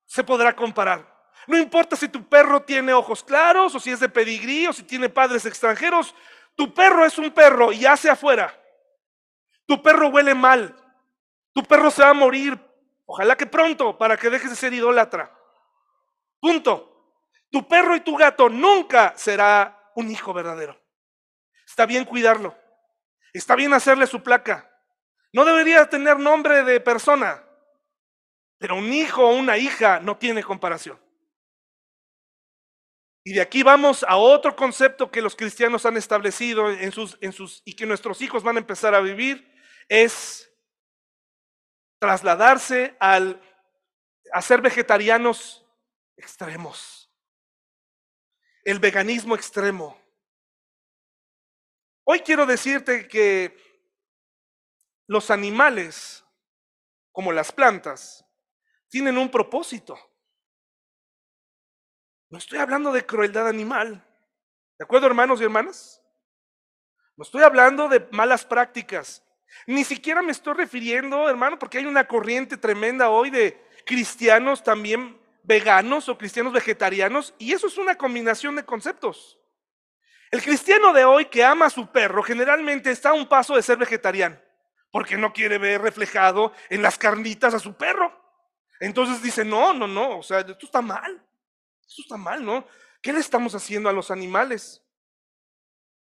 se podrá comparar. No importa si tu perro tiene ojos claros o si es de pedigrí o si tiene padres extranjeros. Tu perro es un perro y hace afuera. Tu perro huele mal. Tu perro se va a morir. Ojalá que pronto para que dejes de ser idólatra. Punto. Tu perro y tu gato nunca será un hijo verdadero. Está bien cuidarlo. Está bien hacerle su placa. No debería tener nombre de persona. Pero un hijo o una hija no tiene comparación. Y de aquí vamos a otro concepto que los cristianos han establecido en sus, en sus, y que nuestros hijos van a empezar a vivir, es trasladarse al, a ser vegetarianos extremos. El veganismo extremo. Hoy quiero decirte que los animales, como las plantas, tienen un propósito. No estoy hablando de crueldad animal. ¿De acuerdo, hermanos y hermanas? No estoy hablando de malas prácticas. Ni siquiera me estoy refiriendo, hermano, porque hay una corriente tremenda hoy de cristianos también veganos o cristianos vegetarianos, y eso es una combinación de conceptos. El cristiano de hoy que ama a su perro generalmente está a un paso de ser vegetariano, porque no quiere ver reflejado en las carnitas a su perro. Entonces dice, no, no, no, o sea, esto está mal. Esto está mal, ¿no? ¿Qué le estamos haciendo a los animales?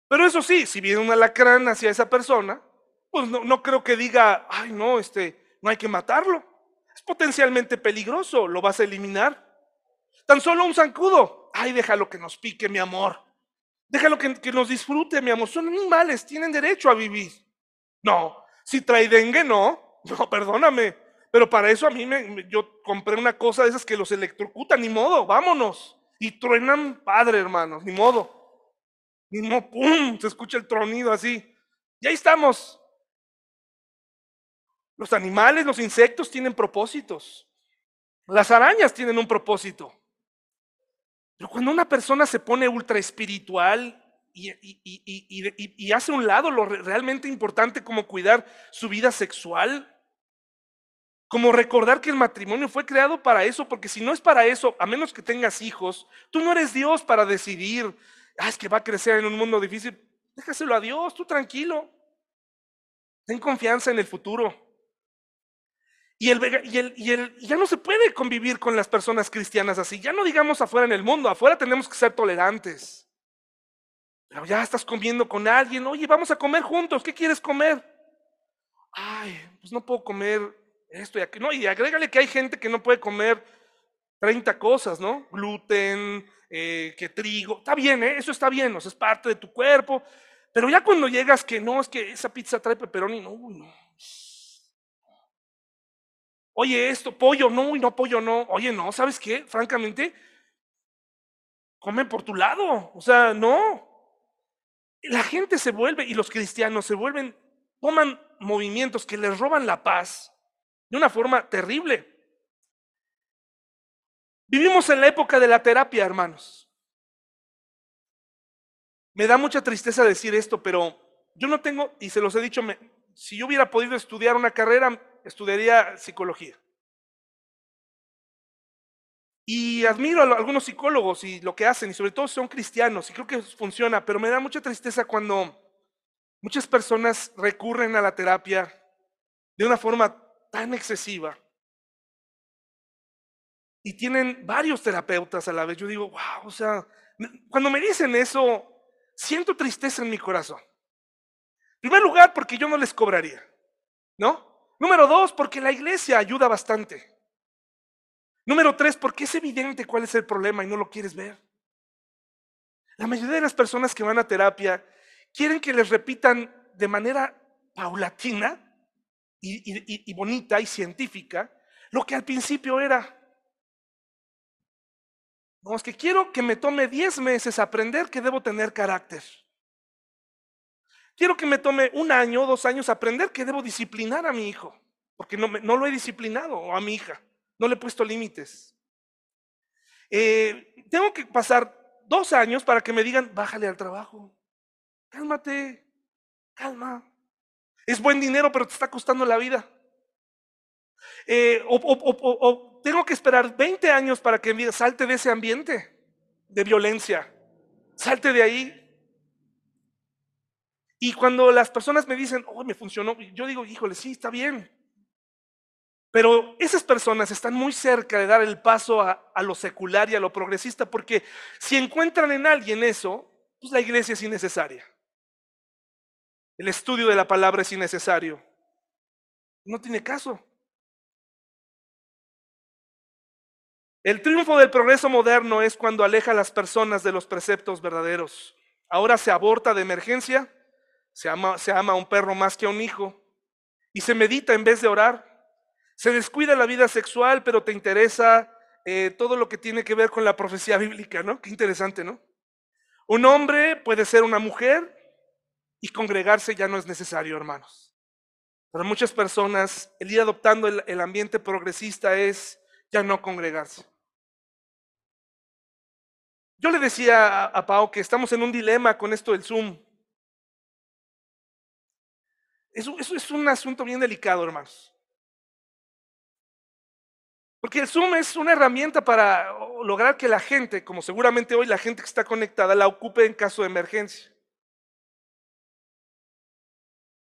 Pero eso sí, si viene un alacrán hacia esa persona, pues no, no creo que diga, ay, no, este, no hay que matarlo. Es potencialmente peligroso, lo vas a eliminar. Tan solo un zancudo, ay, déjalo que nos pique, mi amor. Déjalo que, nos disfrute, mi amor. Son animales, tienen derecho a vivir. No, si trae dengue, no. [laughs] No, perdóname. Pero para eso a mí me, yo compré una cosa de esas que los electrocutan, ni modo, vámonos. Y truenan padre, hermanos, ni modo. Ni modo, ¡pum! Se escucha el tronido así. Y ahí estamos. Los animales, los insectos tienen propósitos. Las arañas tienen un propósito. Pero cuando una persona se pone ultra espiritual y, hace un lado lo realmente importante como cuidar su vida sexual, como recordar que el matrimonio fue creado para eso, porque si no es para eso, a menos que tengas hijos, tú no eres Dios para decidir, ah, es que va a crecer en un mundo difícil. Déjaselo a Dios, tú tranquilo. Ten confianza en el futuro. Y, el, y, el, y el, ya no se puede convivir con las personas cristianas así. Ya no digamos afuera en el mundo, afuera tenemos que ser tolerantes. Pero ya estás comiendo con alguien, oye, vamos a comer juntos, ¿qué quieres comer? Ay, pues no puedo comer esto y aquello. No, y agrégale que hay gente que no puede comer 30 cosas, ¿no? Gluten, eh, que trigo. Está bien, ¿eh? eso está bien, o sea, es parte de tu cuerpo. Pero ya cuando llegas que no, es que esa pizza trae pepperoni, no, no. Oye, esto, pollo, no, uy, no, pollo, no. Oye, no, ¿sabes qué? Francamente, comen por tu lado. O sea, no. La gente se vuelve, y los cristianos se vuelven, toman movimientos que les roban la paz de una forma terrible. Vivimos en la época de la terapia, hermanos. Me da mucha tristeza decir esto, pero yo no tengo, y se los he dicho si yo hubiera podido estudiar una carrera, estudiaría psicología. Y admiro a algunos psicólogos y lo que hacen, y sobre todo son cristianos, y creo que funciona, pero me da mucha tristeza cuando muchas personas recurren a la terapia de una forma tan excesiva y tienen varios terapeutas a la vez. Yo digo, wow, o sea, cuando me dicen eso, siento tristeza en mi corazón. En primer lugar, porque yo no les cobraría, ¿no? Número dos, porque la iglesia ayuda bastante. Número tres, porque es evidente cuál es el problema y no lo quieres ver. La mayoría de las personas que van a terapia quieren que les repitan de manera paulatina y, bonita y científica lo que al principio era. No, es que quiero que me tome 10 meses aprender que debo tener carácter. Quiero que me tome un año, dos años aprender que debo disciplinar a mi hijo, porque no, no lo he disciplinado, o a mi hija, no le he puesto límites. Eh, tengo que pasar dos años para que me digan, bájale al trabajo, cálmate, calma. Es buen dinero, pero te está costando la vida. Eh, o, tengo que esperar 20 años para que salte de ese ambiente de violencia. Salte de ahí. Y cuando las personas me dicen, oh, me funcionó, yo digo, híjole, sí, está bien. Pero esas personas están muy cerca de dar el paso a, a, lo secular y a lo progresista, porque si encuentran en alguien eso, pues la iglesia es innecesaria. El estudio de la palabra es innecesario. No tiene caso. El triunfo del progreso moderno es cuando aleja a las personas de los preceptos verdaderos. Ahora se aborta de emergencia, se ama, se ama a un perro más que a un hijo y se medita en vez de orar. Se descuida la vida sexual, pero te interesa eh, todo lo que tiene que ver con la profecía bíblica, ¿no? Qué interesante, ¿no? Un hombre puede ser una mujer y congregarse ya no es necesario, hermanos. Para muchas personas, el ir adoptando el ambiente progresista es ya no congregarse. Yo le decía a, Pau que estamos en un dilema con esto del Zoom. Eso, es un asunto bien delicado, hermanos. Porque el Zoom es una herramienta para lograr que la gente, como seguramente hoy la gente que está conectada, la ocupe en caso de emergencia.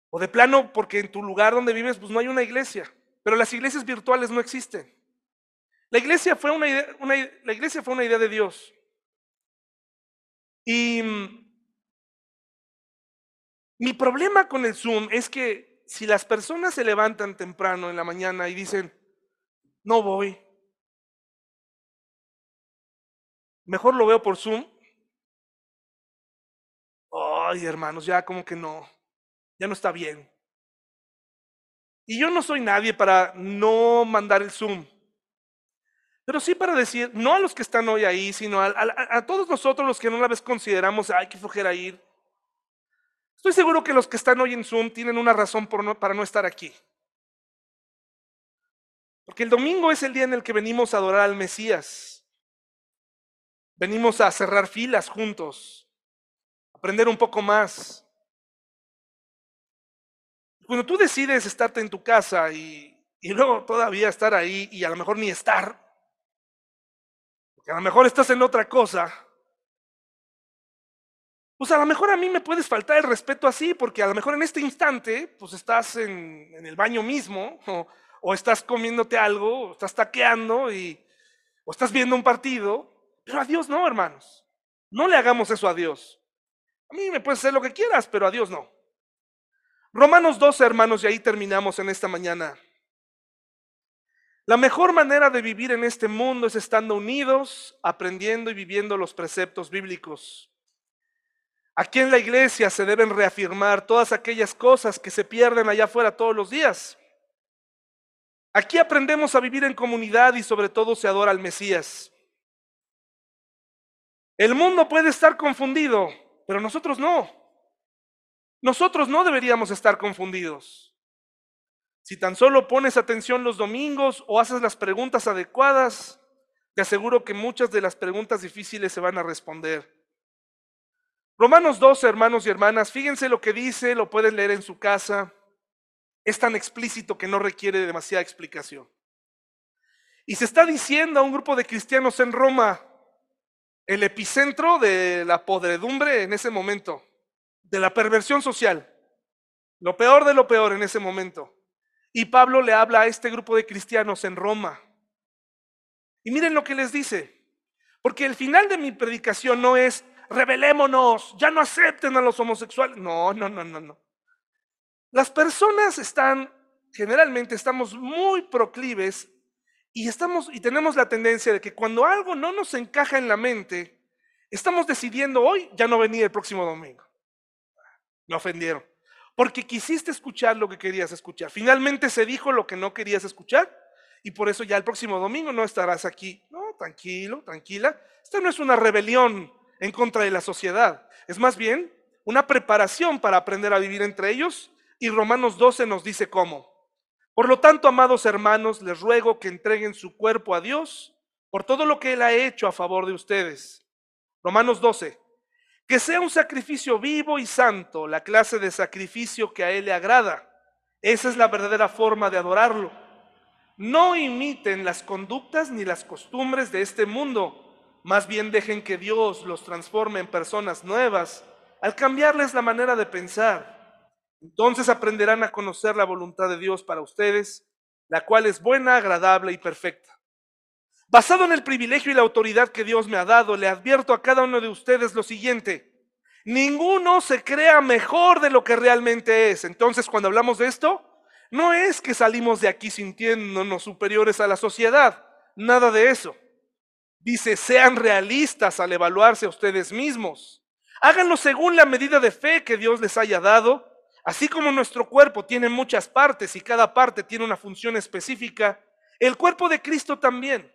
O de plano, porque en tu lugar donde vives, pues no hay una iglesia. Pero las iglesias virtuales no existen. La iglesia fue una idea, la iglesia fue una idea de Dios. Y mm, mi problema con el Zoom es que si las personas se levantan temprano en la mañana y dicen, no voy, mejor lo veo por Zoom. Ay, hermanos, ya como que no, ya no está bien. Y yo no soy nadie para no mandar el Zoom. Pero sí para decir, no a los que están hoy ahí, sino a, todos nosotros los que no la vez consideramos, hay que flojera ir. Estoy seguro que los que están hoy en Zoom tienen una razón para no estar aquí. Porque el domingo es el día en el que venimos a adorar al Mesías. Venimos a cerrar filas juntos, aprender un poco más. Cuando tú decides estarte en tu casa y, y luego todavía estar ahí y a lo mejor ni estar, que a lo mejor estás en otra cosa, pues a lo mejor a mí me puedes faltar el respeto así, porque a lo mejor en este instante, pues estás en, el baño mismo, o, estás comiéndote algo, o estás taqueando, y, o estás viendo un partido, pero a Dios no, hermanos. No le hagamos eso a Dios. A mí me puedes hacer lo que quieras, pero a Dios no. Romanos 12, hermanos, y ahí terminamos en esta mañana. La mejor manera de vivir en este mundo es estando unidos, aprendiendo y viviendo los preceptos bíblicos. Aquí en la iglesia se deben reafirmar todas aquellas cosas que se pierden allá afuera todos los días. Aquí aprendemos a vivir en comunidad y sobre todo se adora al Mesías. El mundo puede estar confundido, pero nosotros no. Nosotros no deberíamos estar confundidos. Si tan solo pones atención los domingos o haces las preguntas adecuadas, te aseguro que muchas de las preguntas difíciles se van a responder. Romanos 12, hermanos y hermanas, fíjense lo que dice, lo pueden leer en su casa. es tan explícito que no requiere demasiada explicación. Y se está diciendo a un grupo de cristianos en Roma, el epicentro de la podredumbre en ese momento, de la perversión social, lo peor de lo peor en ese momento. Y Pablo le habla a este grupo de cristianos en Roma. Y miren lo que les dice, porque el final de mi predicación no es rebelémonos, ya no acepten a los homosexuales. No, no, no, no, no. Las personas están, generalmente estamos muy proclives y estamos y tenemos la tendencia de que cuando algo no nos encaja en la mente, estamos decidiendo hoy ya no venir el próximo domingo. Me ofendieron. Porque quisiste escuchar lo que querías escuchar. Finalmente se dijo lo que no querías escuchar y por eso ya el próximo domingo no estarás aquí. No, tranquilo, tranquila. Esta no es una rebelión en contra de la sociedad. Es más bien una preparación para aprender a vivir entre ellos y Romanos 12 nos dice cómo. Por lo tanto, amados hermanos, les ruego que entreguen su cuerpo a Dios por todo lo que Él ha hecho a favor de ustedes. Romanos 12. Que sea un sacrificio vivo y santo, la clase de sacrificio que a Él le agrada. Esa es la verdadera forma de adorarlo. No imiten las conductas ni las costumbres de este mundo, más bien dejen que Dios los transforme en personas nuevas al cambiarles la manera de pensar. Entonces aprenderán a conocer la voluntad de Dios para ustedes, la cual es buena, agradable y perfecta. Basado en el privilegio y la autoridad que Dios me ha dado, le advierto a cada uno de ustedes lo siguiente. Ninguno se crea mejor de lo que realmente es. Entonces, cuando hablamos de esto, no es que salimos de aquí sintiéndonos superiores a la sociedad. Nada de eso. Dice, sean realistas al evaluarse a ustedes mismos. Háganlo según la medida de fe que Dios les haya dado Así como nuestro cuerpo tiene muchas partes y cada parte tiene una función específica, el cuerpo de Cristo también.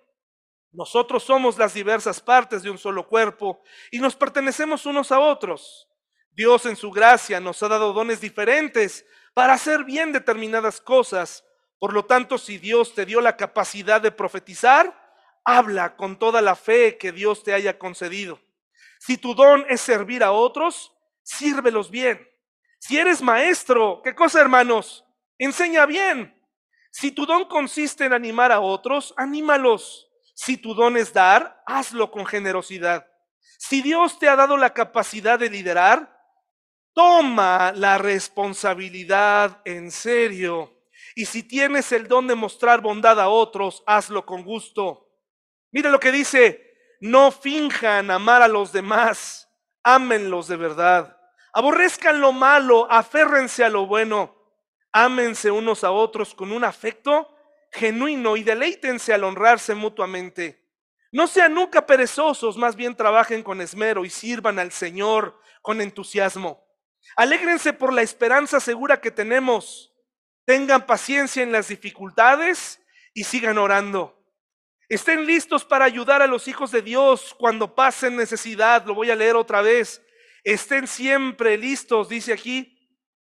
Nosotros somos las diversas partes de un solo cuerpo y nos pertenecemos unos a otros. Dios en su gracia nos ha dado dones diferentes para hacer bien determinadas cosas. Por lo tanto, si Dios te dio la capacidad de profetizar, habla con toda la fe que Dios te haya concedido. Si tu don es servir a otros, sírvelos bien. Si eres maestro, ¿qué cosa, hermanos? Enseña bien. Si tu don consiste en animar a otros, anímalos. Si tu don es dar, hazlo con generosidad. Si Dios te ha dado la capacidad de liderar, toma la responsabilidad en serio. Y si tienes el don de mostrar bondad a otros, hazlo con gusto. Mire lo que dice, no finjan amar a los demás, ámenlos de verdad. Aborrezcan lo malo, aférrense a lo bueno, ámense unos a otros con un afecto genuino y deleítense al honrarse mutuamente. No sean nunca perezosos, más bien trabajen con esmero y sirvan al Señor con entusiasmo. Alégrense por la esperanza segura que tenemos. Tengan paciencia en las dificultades y sigan orando. Estén listos para ayudar a los hijos de Dios cuando pasen necesidad. Lo voy a leer otra vez. Estén siempre listos, dice aquí,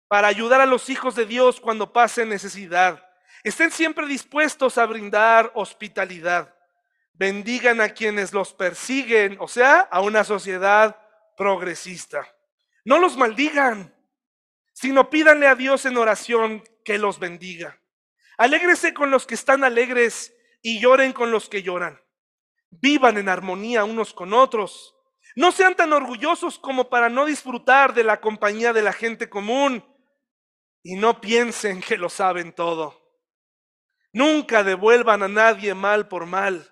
para ayudar a los hijos de Dios cuando pasen necesidad. Estén siempre dispuestos a brindar hospitalidad. Bendigan a quienes los persiguen, o sea, a una sociedad progresista. No los maldigan, sino pídanle a Dios en oración que los bendiga. Alégrese con los que están alegres y lloren con los que lloran. Vivan en armonía unos con otros. No sean tan orgullosos como para no disfrutar de la compañía de la gente común y no piensen que lo saben todo. Nunca devuelvan a nadie mal por mal.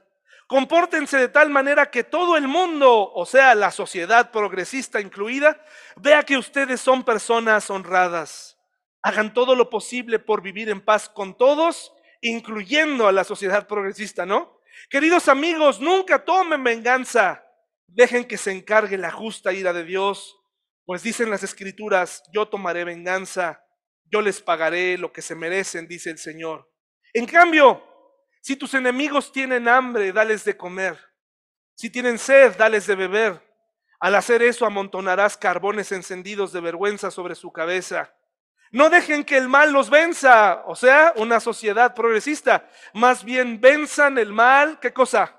Compórtense de tal manera que todo el mundo, o sea, la sociedad progresista incluida, vea que ustedes son personas honradas. Hagan todo lo posible por vivir en paz con todos, incluyendo a la sociedad progresista, ¿no? Queridos amigos, nunca tomen venganza Dejen que se encargue la justa ira de Dios, pues dicen las escrituras, yo tomaré venganza, yo les pagaré lo que se merecen, dice el Señor. En cambio, si tus enemigos tienen hambre, dales de comer. Si tienen sed, dales de beber. Al hacer eso amontonarás carbones encendidos de vergüenza sobre su cabeza. No dejen que el mal los venza, o sea, una sociedad progresista. Más bien venzan el mal, ¿qué cosa?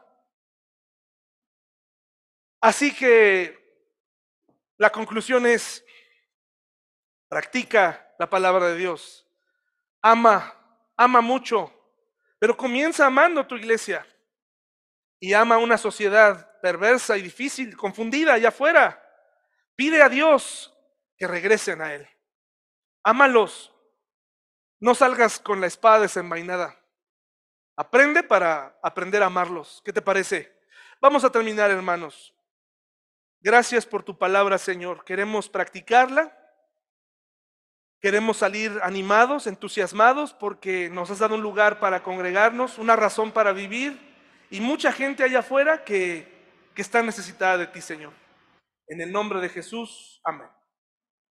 Así que la conclusión es, practica la palabra de Dios. ama, ama mucho, pero comienza amando tu iglesia y ama una sociedad perversa y difícil, confundida allá afuera. Pide a Dios que regresen a Él. Ámalos. No salgas con la espada desenvainada. Aprende para aprender a amarlos. ¿Qué te parece? Vamos a terminar, hermanos. Gracias por tu palabra, Señor. Queremos practicarla. Queremos salir animados, entusiasmados, porque nos has dado un lugar para congregarnos, una razón para vivir y mucha gente allá afuera que, que está necesitada de ti, Señor. En el nombre de Jesús, amén.